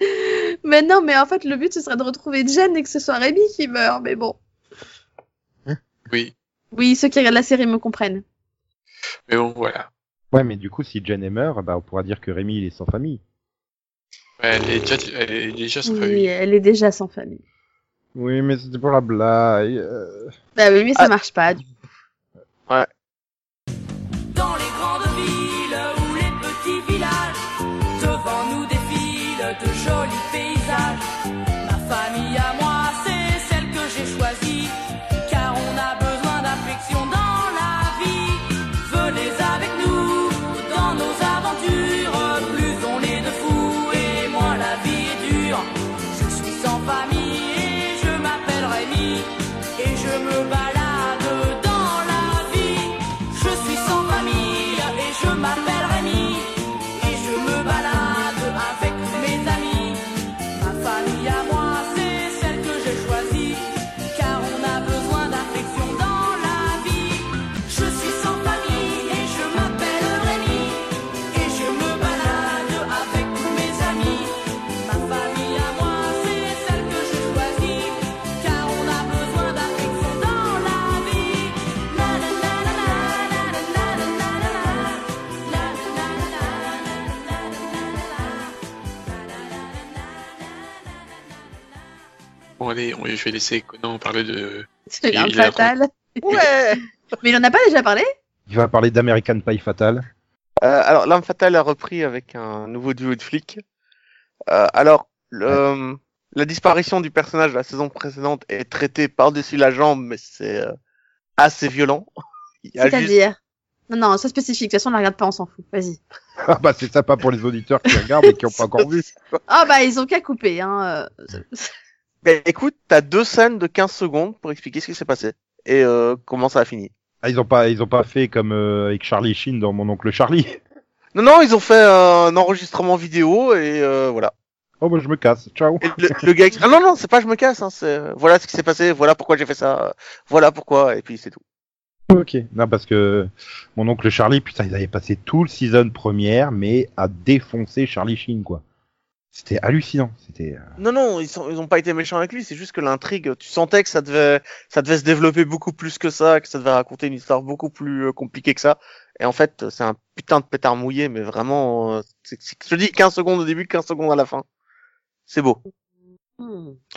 mais non, mais en fait, le but, ce serait de retrouver Jen et que ce soit Rémi qui meurt, mais bon. Oui. Oui, ceux qui regardent la série me comprennent. Mais bon, voilà. Ouais, mais du coup, si Jen est meurt, bah, on pourra dire que Rémi, il est sans famille. Ouais, elle est déjà, elle est déjà sans Oui, famille. elle est déjà sans famille. Oui, mais c'était pour la blague. euh. Bah oui, mais ça Ah. marche pas. du coup. Dans jolie Je vais laisser Conan parler de. C'est fatale. Ouais. Mais il en a pas déjà parlé Il va parler d'American Pie Fatal. Euh, alors, L'Arme Fatale a repris avec un nouveau duo de flics. Euh, alors, le, la disparition du personnage de la saison précédente est traitée par-dessus la jambe, mais c'est euh, assez violent. Juste... C'est-à-dire Non, non, c'est spécifique. De toute façon, on la regarde pas, on s'en fout. Vas-y. Ah bah c'est sympa pour les auditeurs qui regardent et qui ont pas encore vu. Ah bah, ils ont qu'à couper. Hein. Mais écoute, t'as deux scènes de 15 secondes pour expliquer ce qui s'est passé et euh, comment ça a fini. Ah, ils ont pas, ils ont pas fait comme euh, avec Charlie Sheen dans Mon oncle Charlie. Non, non, ils ont fait euh, un enregistrement vidéo et euh, voilà. Oh bah je me casse. Ciao. Et le, le gars, ah non, non, c'est pas je me casse, hein, c'est voilà ce qui s'est passé, voilà pourquoi j'ai fait ça, voilà pourquoi, et puis c'est tout. Ok. Non parce que mon oncle Charlie, putain, ils avaient passé tout le season première, mais à défoncer Charlie Sheen quoi. C'était hallucinant. C'était. euh, Non, non, ils, sont, ils ont pas été méchants avec lui, c'est juste que l'intrigue, tu sentais que ça devait, ça devait se développer beaucoup plus que ça, que ça devait raconter une histoire beaucoup plus euh, compliquée que ça. Et en fait, c'est un putain de pétard mouillé, mais vraiment, euh, c'est, c'est- je te dis 15 secondes au début, 15 secondes à la fin. C'est beau.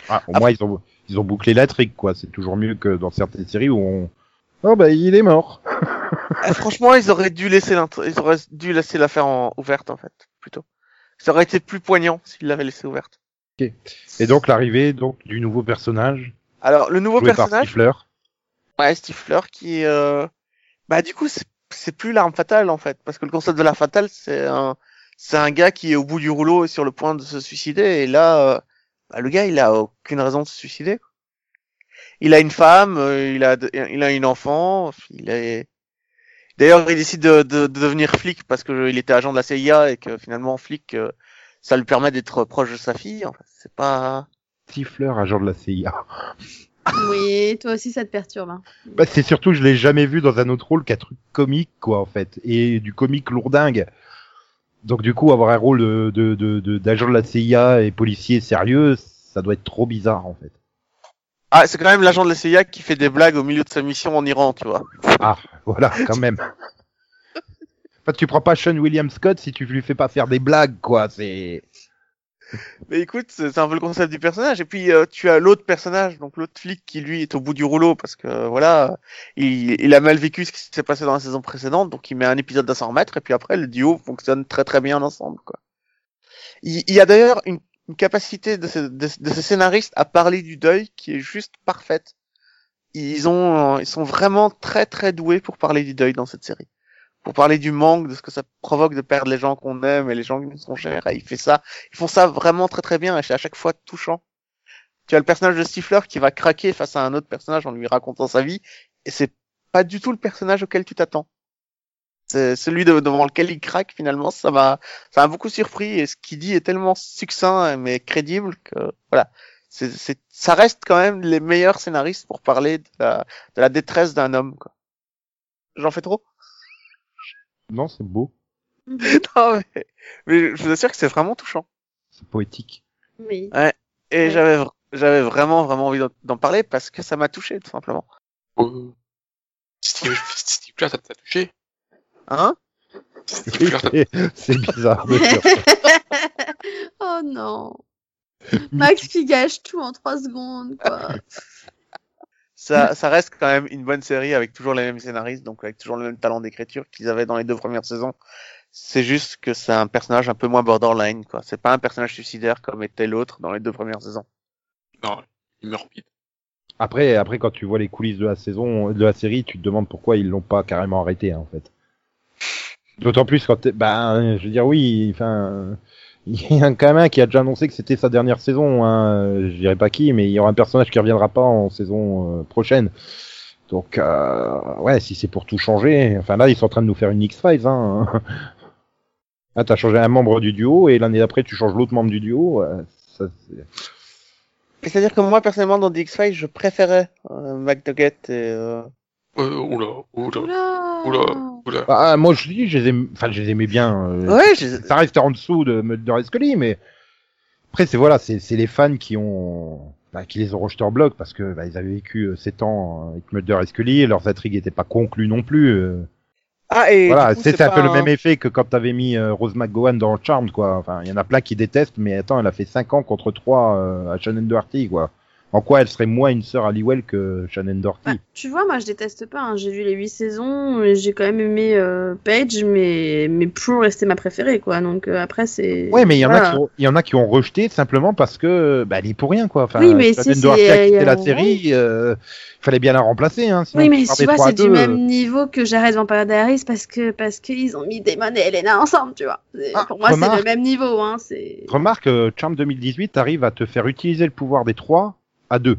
Ah, au moins ils ont, ils ont bouclé la trique quoi. C'est toujours mieux que dans certaines séries où on. Oh bah il est mort. Eh, franchement, ils auraient dû laisser l'intr- ils auraient dû laisser l'affaire en ouverte, en fait, plutôt. Ça aurait été plus poignant s'ils l'avaient laissée ouverte. Et donc l'arrivée donc du nouveau personnage Alors, le nouveau joué par personnage, Stifler. Ouais, Stifler qui euh... bah du coup c'est plus l'arme fatale en fait, parce que le concept de l'arme fatale c'est un c'est un gars qui est au bout du rouleau et sur le point de se suicider et là euh, bah, le gars il a aucune raison de se suicider. Il a une femme, euh, il a de- il a une enfant, il est D'ailleurs, il décide de, de, de devenir flic parce que il était agent de la CIA et que finalement flic euh, ça lui permet d'être proche de sa fille. Enfin, c'est pas Stifler, agent de la CIA. Oui, toi aussi, ça te perturbe. Hein. Bah, c'est surtout, je l'ai jamais vu dans un autre rôle qu'un truc comique, quoi, en fait. Et du comique lourdingue. Donc, du coup, avoir un rôle de, de, de, de- d'agent de la CIA et policier sérieux, ça doit être trop bizarre, en fait. Ah, c'est quand même l'agent de la CIA qui fait des blagues au milieu de sa mission en Iran, tu vois. Ah, voilà, quand même. Enfin, tu prends pas Sean William Scott si tu lui fais pas faire des blagues, quoi. C'est. Mais écoute, c'est un peu le concept du personnage. Et puis euh, tu as l'autre personnage, donc l'autre flic qui lui est au bout du rouleau parce que voilà, il, il a mal vécu ce qui s'est passé dans la saison précédente, donc il met un épisode à s'en remettre. Et puis après, le duo fonctionne très très bien ensemble. Quoi. Il, il y a d'ailleurs une, une capacité de, de ces scénaristes à parler du deuil qui est juste parfaite. Ils ont, euh, ils sont vraiment très très doués pour parler du deuil dans cette série pour parler du manque, de ce que ça provoque de perdre les gens qu'on aime et les gens qui nous sont chers. Et il fait ça, ils font ça vraiment très très bien et c'est à chaque fois touchant. Tu as le personnage de Stifler qui va craquer face à un autre personnage en lui racontant sa vie et c'est pas du tout le personnage auquel tu t'attends. C'est celui de- devant lequel il craque finalement, ça m'a, ça m'a beaucoup surpris et ce qu'il dit est tellement succinct mais crédible que voilà. c'est, c'est, ça reste quand même les meilleurs scénaristes pour parler de la, de la détresse d'un homme, quoi. J'en fais trop? Non, c'est beau, non, mais, mais je vous assure que c'est vraiment touchant. c'est poétique. Oui. Et Ouais. j'avais, j'avais vraiment, vraiment envie d'en, d'en parler parce que ça m'a touché, tout simplement. Euh, Steve, Steve t'as t'as touché? Hein? C'est bizarre. de dire. oh non. Max qui gâche tout en trois secondes, quoi. Ça, ça reste quand même une bonne série avec toujours les mêmes scénaristes, donc avec toujours le même talent d'écriture qu'ils avaient dans les deux premières saisons. C'est juste que c'est un personnage un peu moins borderline, quoi. C'est pas un personnage suicidaire comme était l'autre dans les deux premières saisons. Non, il meurt vite. Après, après, quand tu vois les coulisses de la saison, de la série, tu te demandes pourquoi ils l'ont pas carrément arrêté, hein, en fait. D'autant plus quand, ben, je veux dire, oui, enfin, il y a quand même un qui a déjà annoncé que c'était sa dernière saison, hein, je dirais pas qui, mais il y aura un personnage qui reviendra pas en saison euh, prochaine. Donc, euh, ouais, si c'est pour tout changer, enfin là, ils sont en train de nous faire une X-Files, hein. Ah, t'as changé un membre du duo, et l'année d'après, tu changes l'autre membre du duo, ça, c'est- Et c'est-à-dire que moi, personnellement, dans The X-Files, je préférais euh, McNugget et... Euh... Euh, oula, oula, Oula. oula, oula. Ah, moi, je dis, je les aime, enfin, je les aimais bien. euh, Ouais, j'ai- ça reste en dessous de Mulder et Scully, mais après c'est voilà, c'est les fans qui ont bah, qui les ont rejetés en bloc parce que bah, ils avaient vécu 7 ans avec Mulder et Scully et leurs intrigues étaient pas conclues non plus. euh. Ah, et voilà, c'est un peu le même effet que quand t'avais mis euh, Rose McGowan dans Charmed quoi. Enfin, il y en a plein qui détestent, mais attends, elle a fait 5 ans contre 3 euh, à Shannon Doherty quoi. En quoi elle serait moins une sœur Halliwell que Shannon Doherty Bah, tu vois, moi je déteste pas. hein. J'ai vu les huit saisons, et j'ai quand même aimé euh, Paige, mais mais Prue restait ma préférée, quoi. Donc euh, après c'est. Ouais, mais il y en Voilà. a qui ont, il y en a qui ont rejeté simplement parce que bah, elle est pour rien quoi. Enfin, Oui, mais Shannon si, Doherty a quitté la série, euh, fallait bien la remplacer hein. Sinon, Oui, mais tu vois, c'est du même niveau que Jared Vampire Diaries parce que parce qu'ils ont mis Damon et Elena ensemble, tu vois. Ah, Pour moi, c'est le même niveau, hein. Remarque, euh, Charm 2018 arrive à te faire utiliser le pouvoir des trois à deux.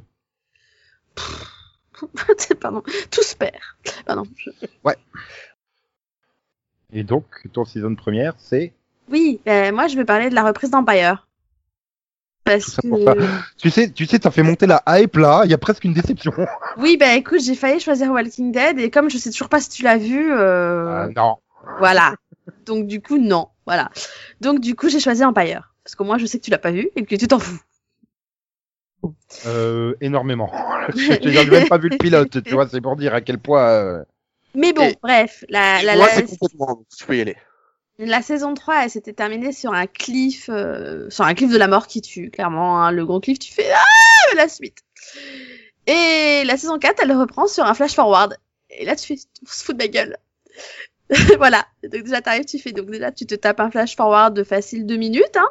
Pardon, tout se perd. Pardon. je- Et donc, ton saison première, c'est? Oui, ben, moi je vais parler de la reprise d'Empire. Parce que. Tu sais, tu sais, t'as fait monter la hype là. Il y a presque une déception. Oui, ben écoute, j'ai failli choisir Walking Dead et comme je sais toujours pas si tu l'as vu, euh, Ah, non. voilà. Donc du coup, non. Voilà. Donc du coup, j'ai choisi Empire. Parce qu'au moins, je sais que tu l'as pas vu et que tu t'en fous. Euh, énormément. Je j'ai même pas vu le pilote. Tu vois, c'est pour dire à quel point. euh, Mais bon, Et- bref, la, la, Moi, la, c'est complètement... Tu peux y aller. la saison 3, elle s'était terminée sur un cliff, euh, sur un cliff de la mort qui tue, clairement. hein. le gros cliff, tu fais ah la suite. Et la saison 4, elle reprend sur un flash forward. Et là, tu fais, on se fout de ma gueule. voilà. Donc déjà, t'arrives, tu fais, donc déjà, tu te tapes un flash forward de facile deux minutes, hein.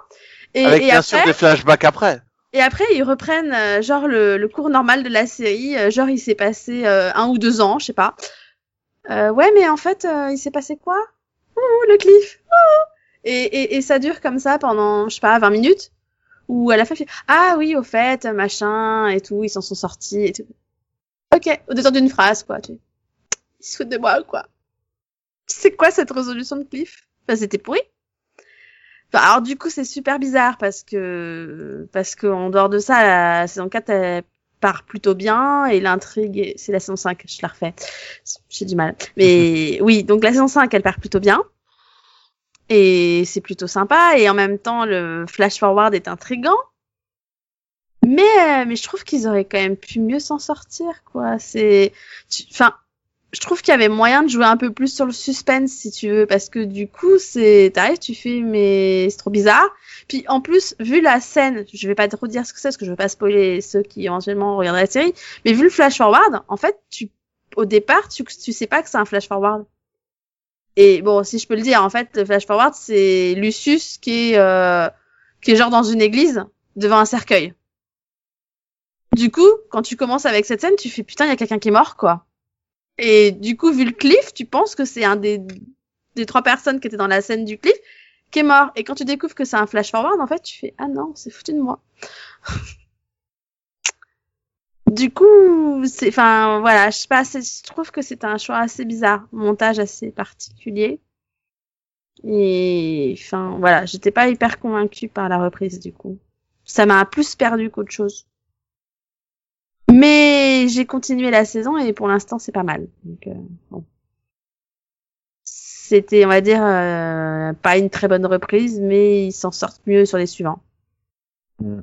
Et, Avec et bien après, sûr des flashbacks après. Et après, ils reprennent euh, genre le, le cours normal de la série. euh, genre, il s'est passé euh, un ou deux ans, je sais pas. Euh, ouais, mais en fait, euh, il s'est passé quoi? Ouh, le cliff. Ouh. Et, et, et ça dure comme ça pendant, je sais pas, 20 minutes? Ou à la fin, fais, ah oui, au fait, machin et tout, ils s'en sont sortis et tout. Ok, au détour d'une phrase, quoi. Tu... Ils se foutent de moi, quoi. C'est quoi cette résolution de cliff? Enfin, c'était pourri. Enfin, alors du coup, c'est super bizarre parce que parce que en dehors de ça, la saison 4 elle part plutôt bien et l'intrigue, est- c'est la saison 5, je la refais. J'ai du mal. Mais oui, donc la saison 5, elle part plutôt bien. Et c'est plutôt sympa et en même temps le flash forward est intrigant. Mais euh, mais je trouve qu'ils auraient quand même pu mieux s'en sortir quoi. C'est tu- enfin je trouve qu'il y avait moyen de jouer un peu plus sur le suspense si tu veux parce que du coup c'est t'arrives tu fais mais c'est trop bizarre. Puis en plus vu la scène je vais pas trop dire ce que c'est parce que je veux pas spoiler ceux qui éventuellement regarderaient la série mais vu le flash forward en fait tu au départ tu tu sais pas que c'est un flash forward. Et bon si je peux le dire en fait le flash forward c'est Lucius qui est euh, qui est genre dans une église devant un cercueil. Du coup quand tu commences avec cette scène tu fais putain il y a quelqu'un qui est mort quoi et du coup, vu le cliff, tu penses que c'est un des, des trois personnes qui étaient dans la scène du cliff qui est mort. Et quand tu découvres que c'est un flash forward, en fait, tu fais ah non, c'est foutu de moi. du coup, c'est, enfin voilà, je sais je trouve que c'est un choix assez bizarre, montage assez particulier. Et enfin voilà, j'étais pas hyper convaincue par la reprise du coup. Ça m'a plus perdu qu'autre chose. Mais j'ai continué la saison et pour l'instant c'est pas mal. Donc, euh, bon. C'était, on va dire, euh, pas une très bonne reprise, mais ils s'en sortent mieux sur les suivants. Mhm.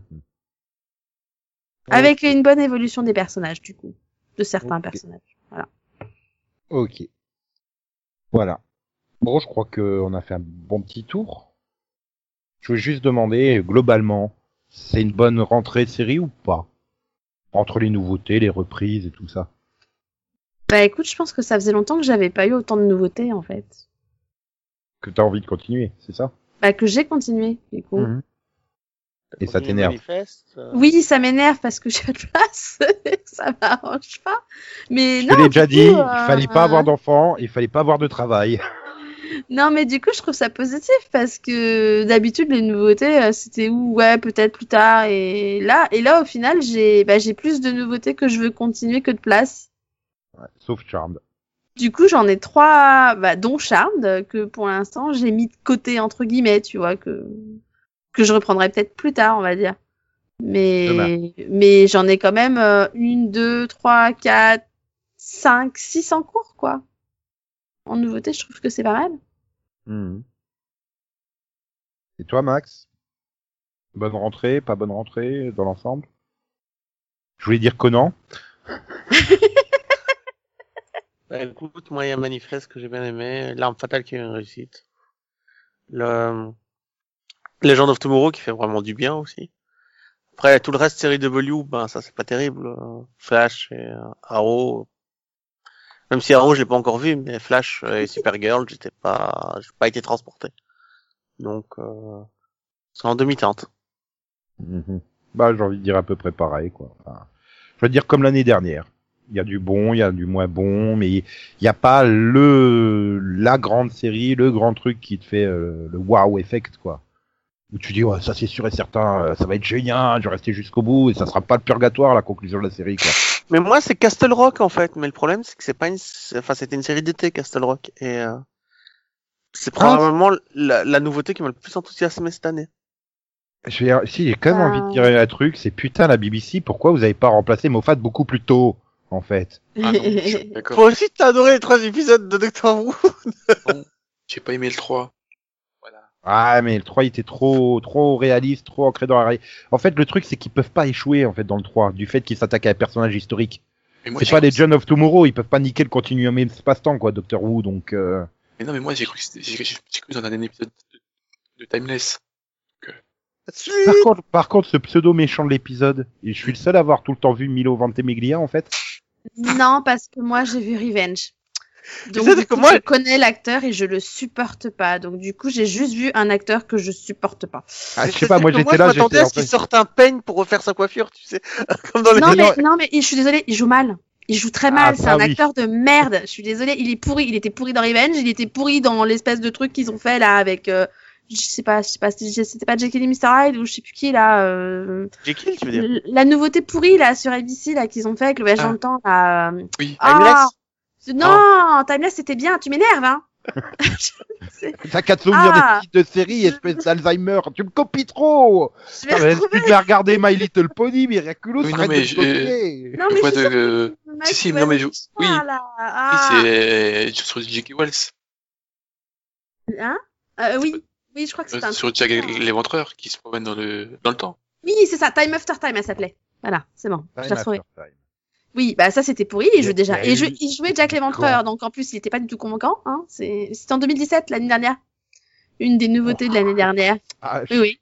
Avec une bonne évolution des personnages, du coup. De certains personnages. Ok. Voilà. Bon, je crois qu'on a fait un bon petit tour. Je veux juste demander, globalement, c'est une bonne rentrée de série ou pas? Entre les nouveautés, les reprises et tout ça. Bah écoute, je pense que ça faisait longtemps que j'avais pas eu autant de nouveautés, en fait. Que t'as envie de continuer, c'est ça? Bah que j'ai continué, du coup. Mhm. Et ça t'énerve. euh, Oui, ça m'énerve parce que j'ai pas de place. ça m'arrange pas. Mais Je non, te l'ai déjà coup, dit, il euh, fallait pas avoir d'enfants, il fallait pas avoir de travail. Non, mais du coup, je trouve ça positif parce que d'habitude, les nouveautés, euh, c'était où, ouais, peut-être plus tard. Et là, et là, au final, j'ai, bah, j'ai plus de nouveautés que je veux continuer que de place. Ouais, sauf Charmed. Du coup, j'en ai trois, bah, dont Charmed, que pour l'instant, j'ai mis de côté, entre guillemets, tu vois, que, que je reprendrai peut-être plus tard, on va dire. Mais, mais j'en ai quand même euh, une, deux, trois, quatre, cinq, six en cours, quoi. En nouveauté, je trouve que c'est pas mal. Mhm. Et toi, Max? Bonne rentrée, pas bonne rentrée dans l'ensemble? Je voulais dire Conan. Bah, écoute, moi, il y a Manifeste que j'ai bien aimé, L'arme fatale qui est une réussite. Le Legend of Tomorrow qui fait vraiment du bien aussi. Après, tout le reste série W, ben ça c'est pas terrible. Flash et euh, Arrow. Même si Arrow je l'ai pas encore vu, mais Flash et Supergirl, j'étais pas, j'ai pas été transporté. Donc, euh, c'est en demi-teinte. Mhm. Bah, j'ai envie de dire à peu près pareil, quoi. Je veux dire comme l'année dernière. Il y a du bon, il y a du moins bon, mais il n'y a pas le la grande série, le grand truc qui te fait euh, le wow effect, quoi. Où tu dis ouais, ça c'est sûr et certain, euh, ça va être génial, je vais rester jusqu'au bout et ça sera pas le purgatoire la conclusion de la série, quoi. Mais moi, c'est Castle Rock en fait. Mais le problème, c'est que c'est pas une, enfin, c'était une série d'été Castle Rock et euh, c'est probablement la, la nouveauté qui m'a le plus enthousiasmé cette année. Je veux dire, si j'ai quand même Ah. envie de dire un truc, c'est putain la BBC, pourquoi vous avez pas remplacé Moffat beaucoup plus tôt, en fait? Ah non, je. Toi aussi, t'as adoré les trois épisodes de Doctor Who. J'ai pas aimé le 3. Ah mais le 3 il était trop trop réaliste, trop ancré dans la réalité. En fait le truc c'est qu'ils peuvent pas échouer en fait dans le 3 du fait qu'ils s'attaquent à un personnage historique. C'est pas les John of Tomorrow, ils peuvent pas niquer le continuum espace-temps quoi Doctor Who donc euh... Mais non, mais moi, j'ai cru que c'était- j'ai cru dans un épisode de, de Timeless. par contre par contre ce pseudo méchant de l'épisode, et je suis le seul à avoir tout le temps vu Milo Ventimiglia en fait. Non, parce que moi j'ai vu Revenge. Donc du que moi- je connais l'acteur et je le supporte pas. Donc du coup, j'ai juste vu un acteur que je supporte pas. Ah, je sais pas moi j'étais là, je m'attendais j'étais à en ce qu'il sorte un peigne pour refaire sa coiffure, tu sais. Comme dans les... Non Mais non mais je suis désolée, il joue mal. Il joue très mal, Ah, c'est ça, un oui. acteur de merde. Je suis désolée, il est pourri, il était pourri dans Revenge, il était pourri dans l'espèce de truc qu'ils ont fait là avec euh, je sais pas, je sais pas, c'était c'était pas Jekyll et Mr Hyde ou je sais plus qui là euh, Jekyll, tu veux dire? l- la nouveauté pourrie là sur ABC là qu'ils ont fait avec le voyage Ah. dans le temps là. euh, Oui. Ah, non, Timeless c'était bien, tu m'énerves hein. T'as qu'à te souvenir Ah. des titres de série, espèce d'Alzheimer, tu me copies trop Je vais Ah. Tu devais regarder My Little Pony, Miraculous, Oui, non, mais de je- copier Non mais Je de- euh, si, si, non, mais je- oui. là. Oui, Ah. c'est sur J.K. Wells. Hein? Euh, oui, oui, je crois que c'est Euh, un. Sur Jack l'éventreur qui se promène dans le, dans le temps. Oui, c'est ça. Time After Time, elle s'appelait. Voilà, c'est bon. je l'ai Oui, bah ça c'était pourri. Il Il joue déjà. il Et je- eu- il jouait Jack l'Éventreur, donc en plus il était pas du tout convaincant. Hein. C'est- C'était en 2017, l'année dernière. Une des nouveautés de l'année dernière. Ah, Oui, oui.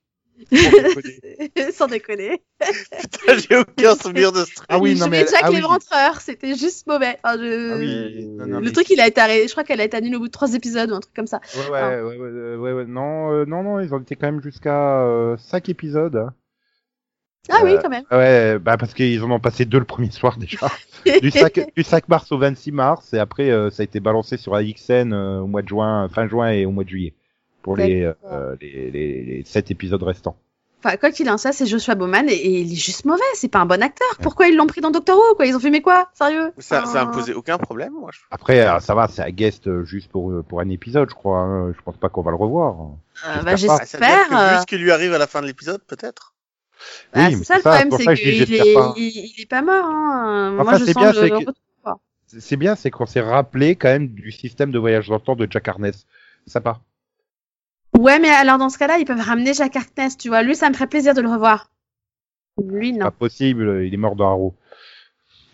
Sans déconner. Sans déconner. Putain, j'ai aucun souvenir de ce truc. Ah oui, il non, mais- Jack ah oui. C'était juste mauvais. Enfin, je- Ah oui, non, non, Le mais- truc, il a été arrêté. Je crois qu'elle a été annulée au bout de trois épisodes ou un truc comme ça. Ouais, ouais, ouais, ouais, ouais, ouais, non, euh, non, non, ils ont été quand même jusqu'à euh, 5 épisodes. Ah oui, Euh, quand même. Ouais, bah parce qu'ils en ont passé deux le premier soir déjà. du, 5, du 5 mars au 26 mars, et après euh, ça a été balancé sur AXN euh, au mois de juin, fin juin et au mois de juillet. Pour les, euh, les, les, les 7 épisodes restants. Enfin, quoi qu'il en soit, c'est Joshua Bowman et, et il est juste mauvais. C'est pas un bon acteur. Pourquoi ils l'ont pris dans Doctor Who quoi? Ils ont filmé quoi? Sérieux? Ça, ça a posé aucun problème, moi. je- Après, euh, ça va, c'est un guest euh, juste pour, euh, pour un épisode, je crois. hein. Je pense pas qu'on va le revoir. euh, bah, j'espère. Ah, euh, ce qui lui arrive à la fin de l'épisode, peut-être. Bah, Oui, c'est ça le c'est ça, problème, ça qu'il est, il, est pas mort. Hein. Enfin, Moi, je c'est sens bien, le, c'est le que- retour. quoi. C'est bien, c'est qu'on s'est rappelé quand même du système de voyage dans le temps de Jack Harness. Sympa. Ouais, mais alors dans ce cas-là, ils peuvent ramener Jack Harkness, tu vois. Lui, ça me ferait plaisir de le revoir. Lui, non. Pas possible, il est mort dans Arrow.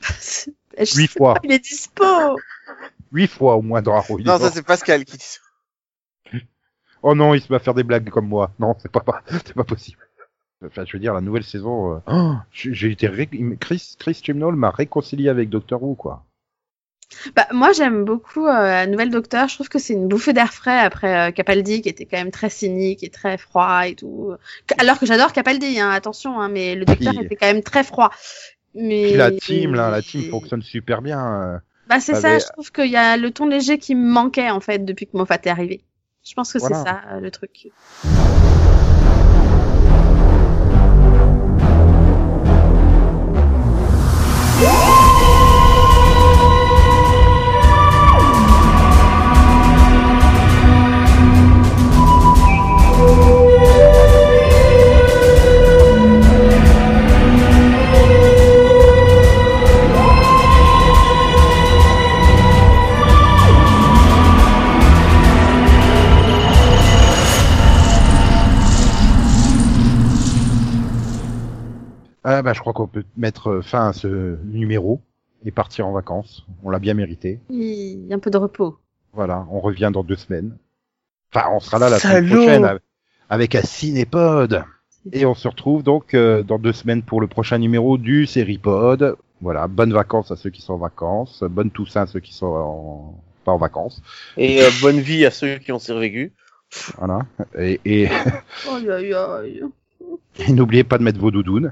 Huit fois. pas, Il est dispo. Huit fois au moins dans Arrow. Non, ça c'est Pascal qui dit ça. Oh non, il se va faire des blagues comme moi. Non, c'est pas, pas, c'est pas possible. Enfin, je veux dire, la nouvelle saison, euh, oh, j'ai été ré... Chris, Chris Chibnall m'a réconcilié avec Doctor Who, quoi. Bah, moi, j'aime beaucoup euh, la nouvelle Docteur. Je trouve que c'est une bouffée d'air frais après euh, Capaldi, qui était quand même très cynique et très froid et tout. Alors que j'adore Capaldi, hein, attention, hein, mais le Docteur Puis- était quand même très froid. Mais Puis la team, là, la team fonctionne super bien. euh. Bah, c'est ça. Je trouve qu'il y a le ton léger qui me manquait en fait depuis que Moffat est arrivé. Je pense que Voilà. c'est ça le truc. Ah, bah, je crois qu'on peut mettre fin à ce numéro et partir en vacances. On l'a bien mérité. Il y a un peu de repos. Voilà, on revient dans deux semaines. Enfin, on sera là la semaine prochaine avec- avec un cinépod. Et on se retrouve donc euh, dans deux semaines pour le prochain numéro du Seripod. Voilà, bonnes vacances à ceux qui sont en vacances, bonne Toussaint à ceux qui sont en... pas en vacances. Et euh, bonne vie à ceux qui ont survécu. Voilà. Et, et, Aïe, aïe, aïe. et n'oubliez pas de mettre vos doudounes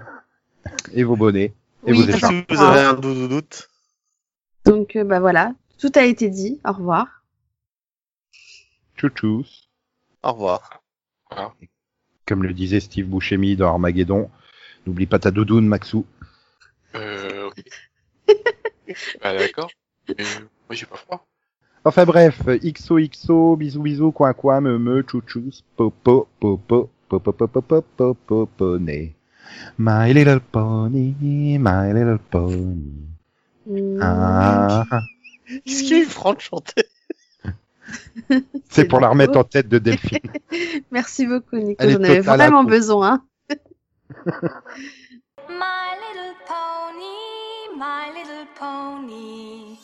et vos bonnets et Oui, vos écharpes. Si vous avez un doute doute. Donc, euh, bah voilà. Tout a été dit. Au revoir. Tchou-tchous. Au revoir. Comme le disait Steve Buscemi dans Armageddon, n'oublie pas ta doudoune, Maxou. Euh, ok. bah, d'accord. Mais, moi, j'ai pas froid. Enfin bref, XOXO, bisous bisous, coin coin, me me, chouchous, popo, popo, popo, popo, popo, poponné. My little pony, my little pony. Mm. Ah, Qu'est-ce qu'il y a eu Franck de chanter c'est pour la remettre en tête de Delphine. Merci beaucoup, Nico. J'en avais vraiment besoin. My little pony, my little pony.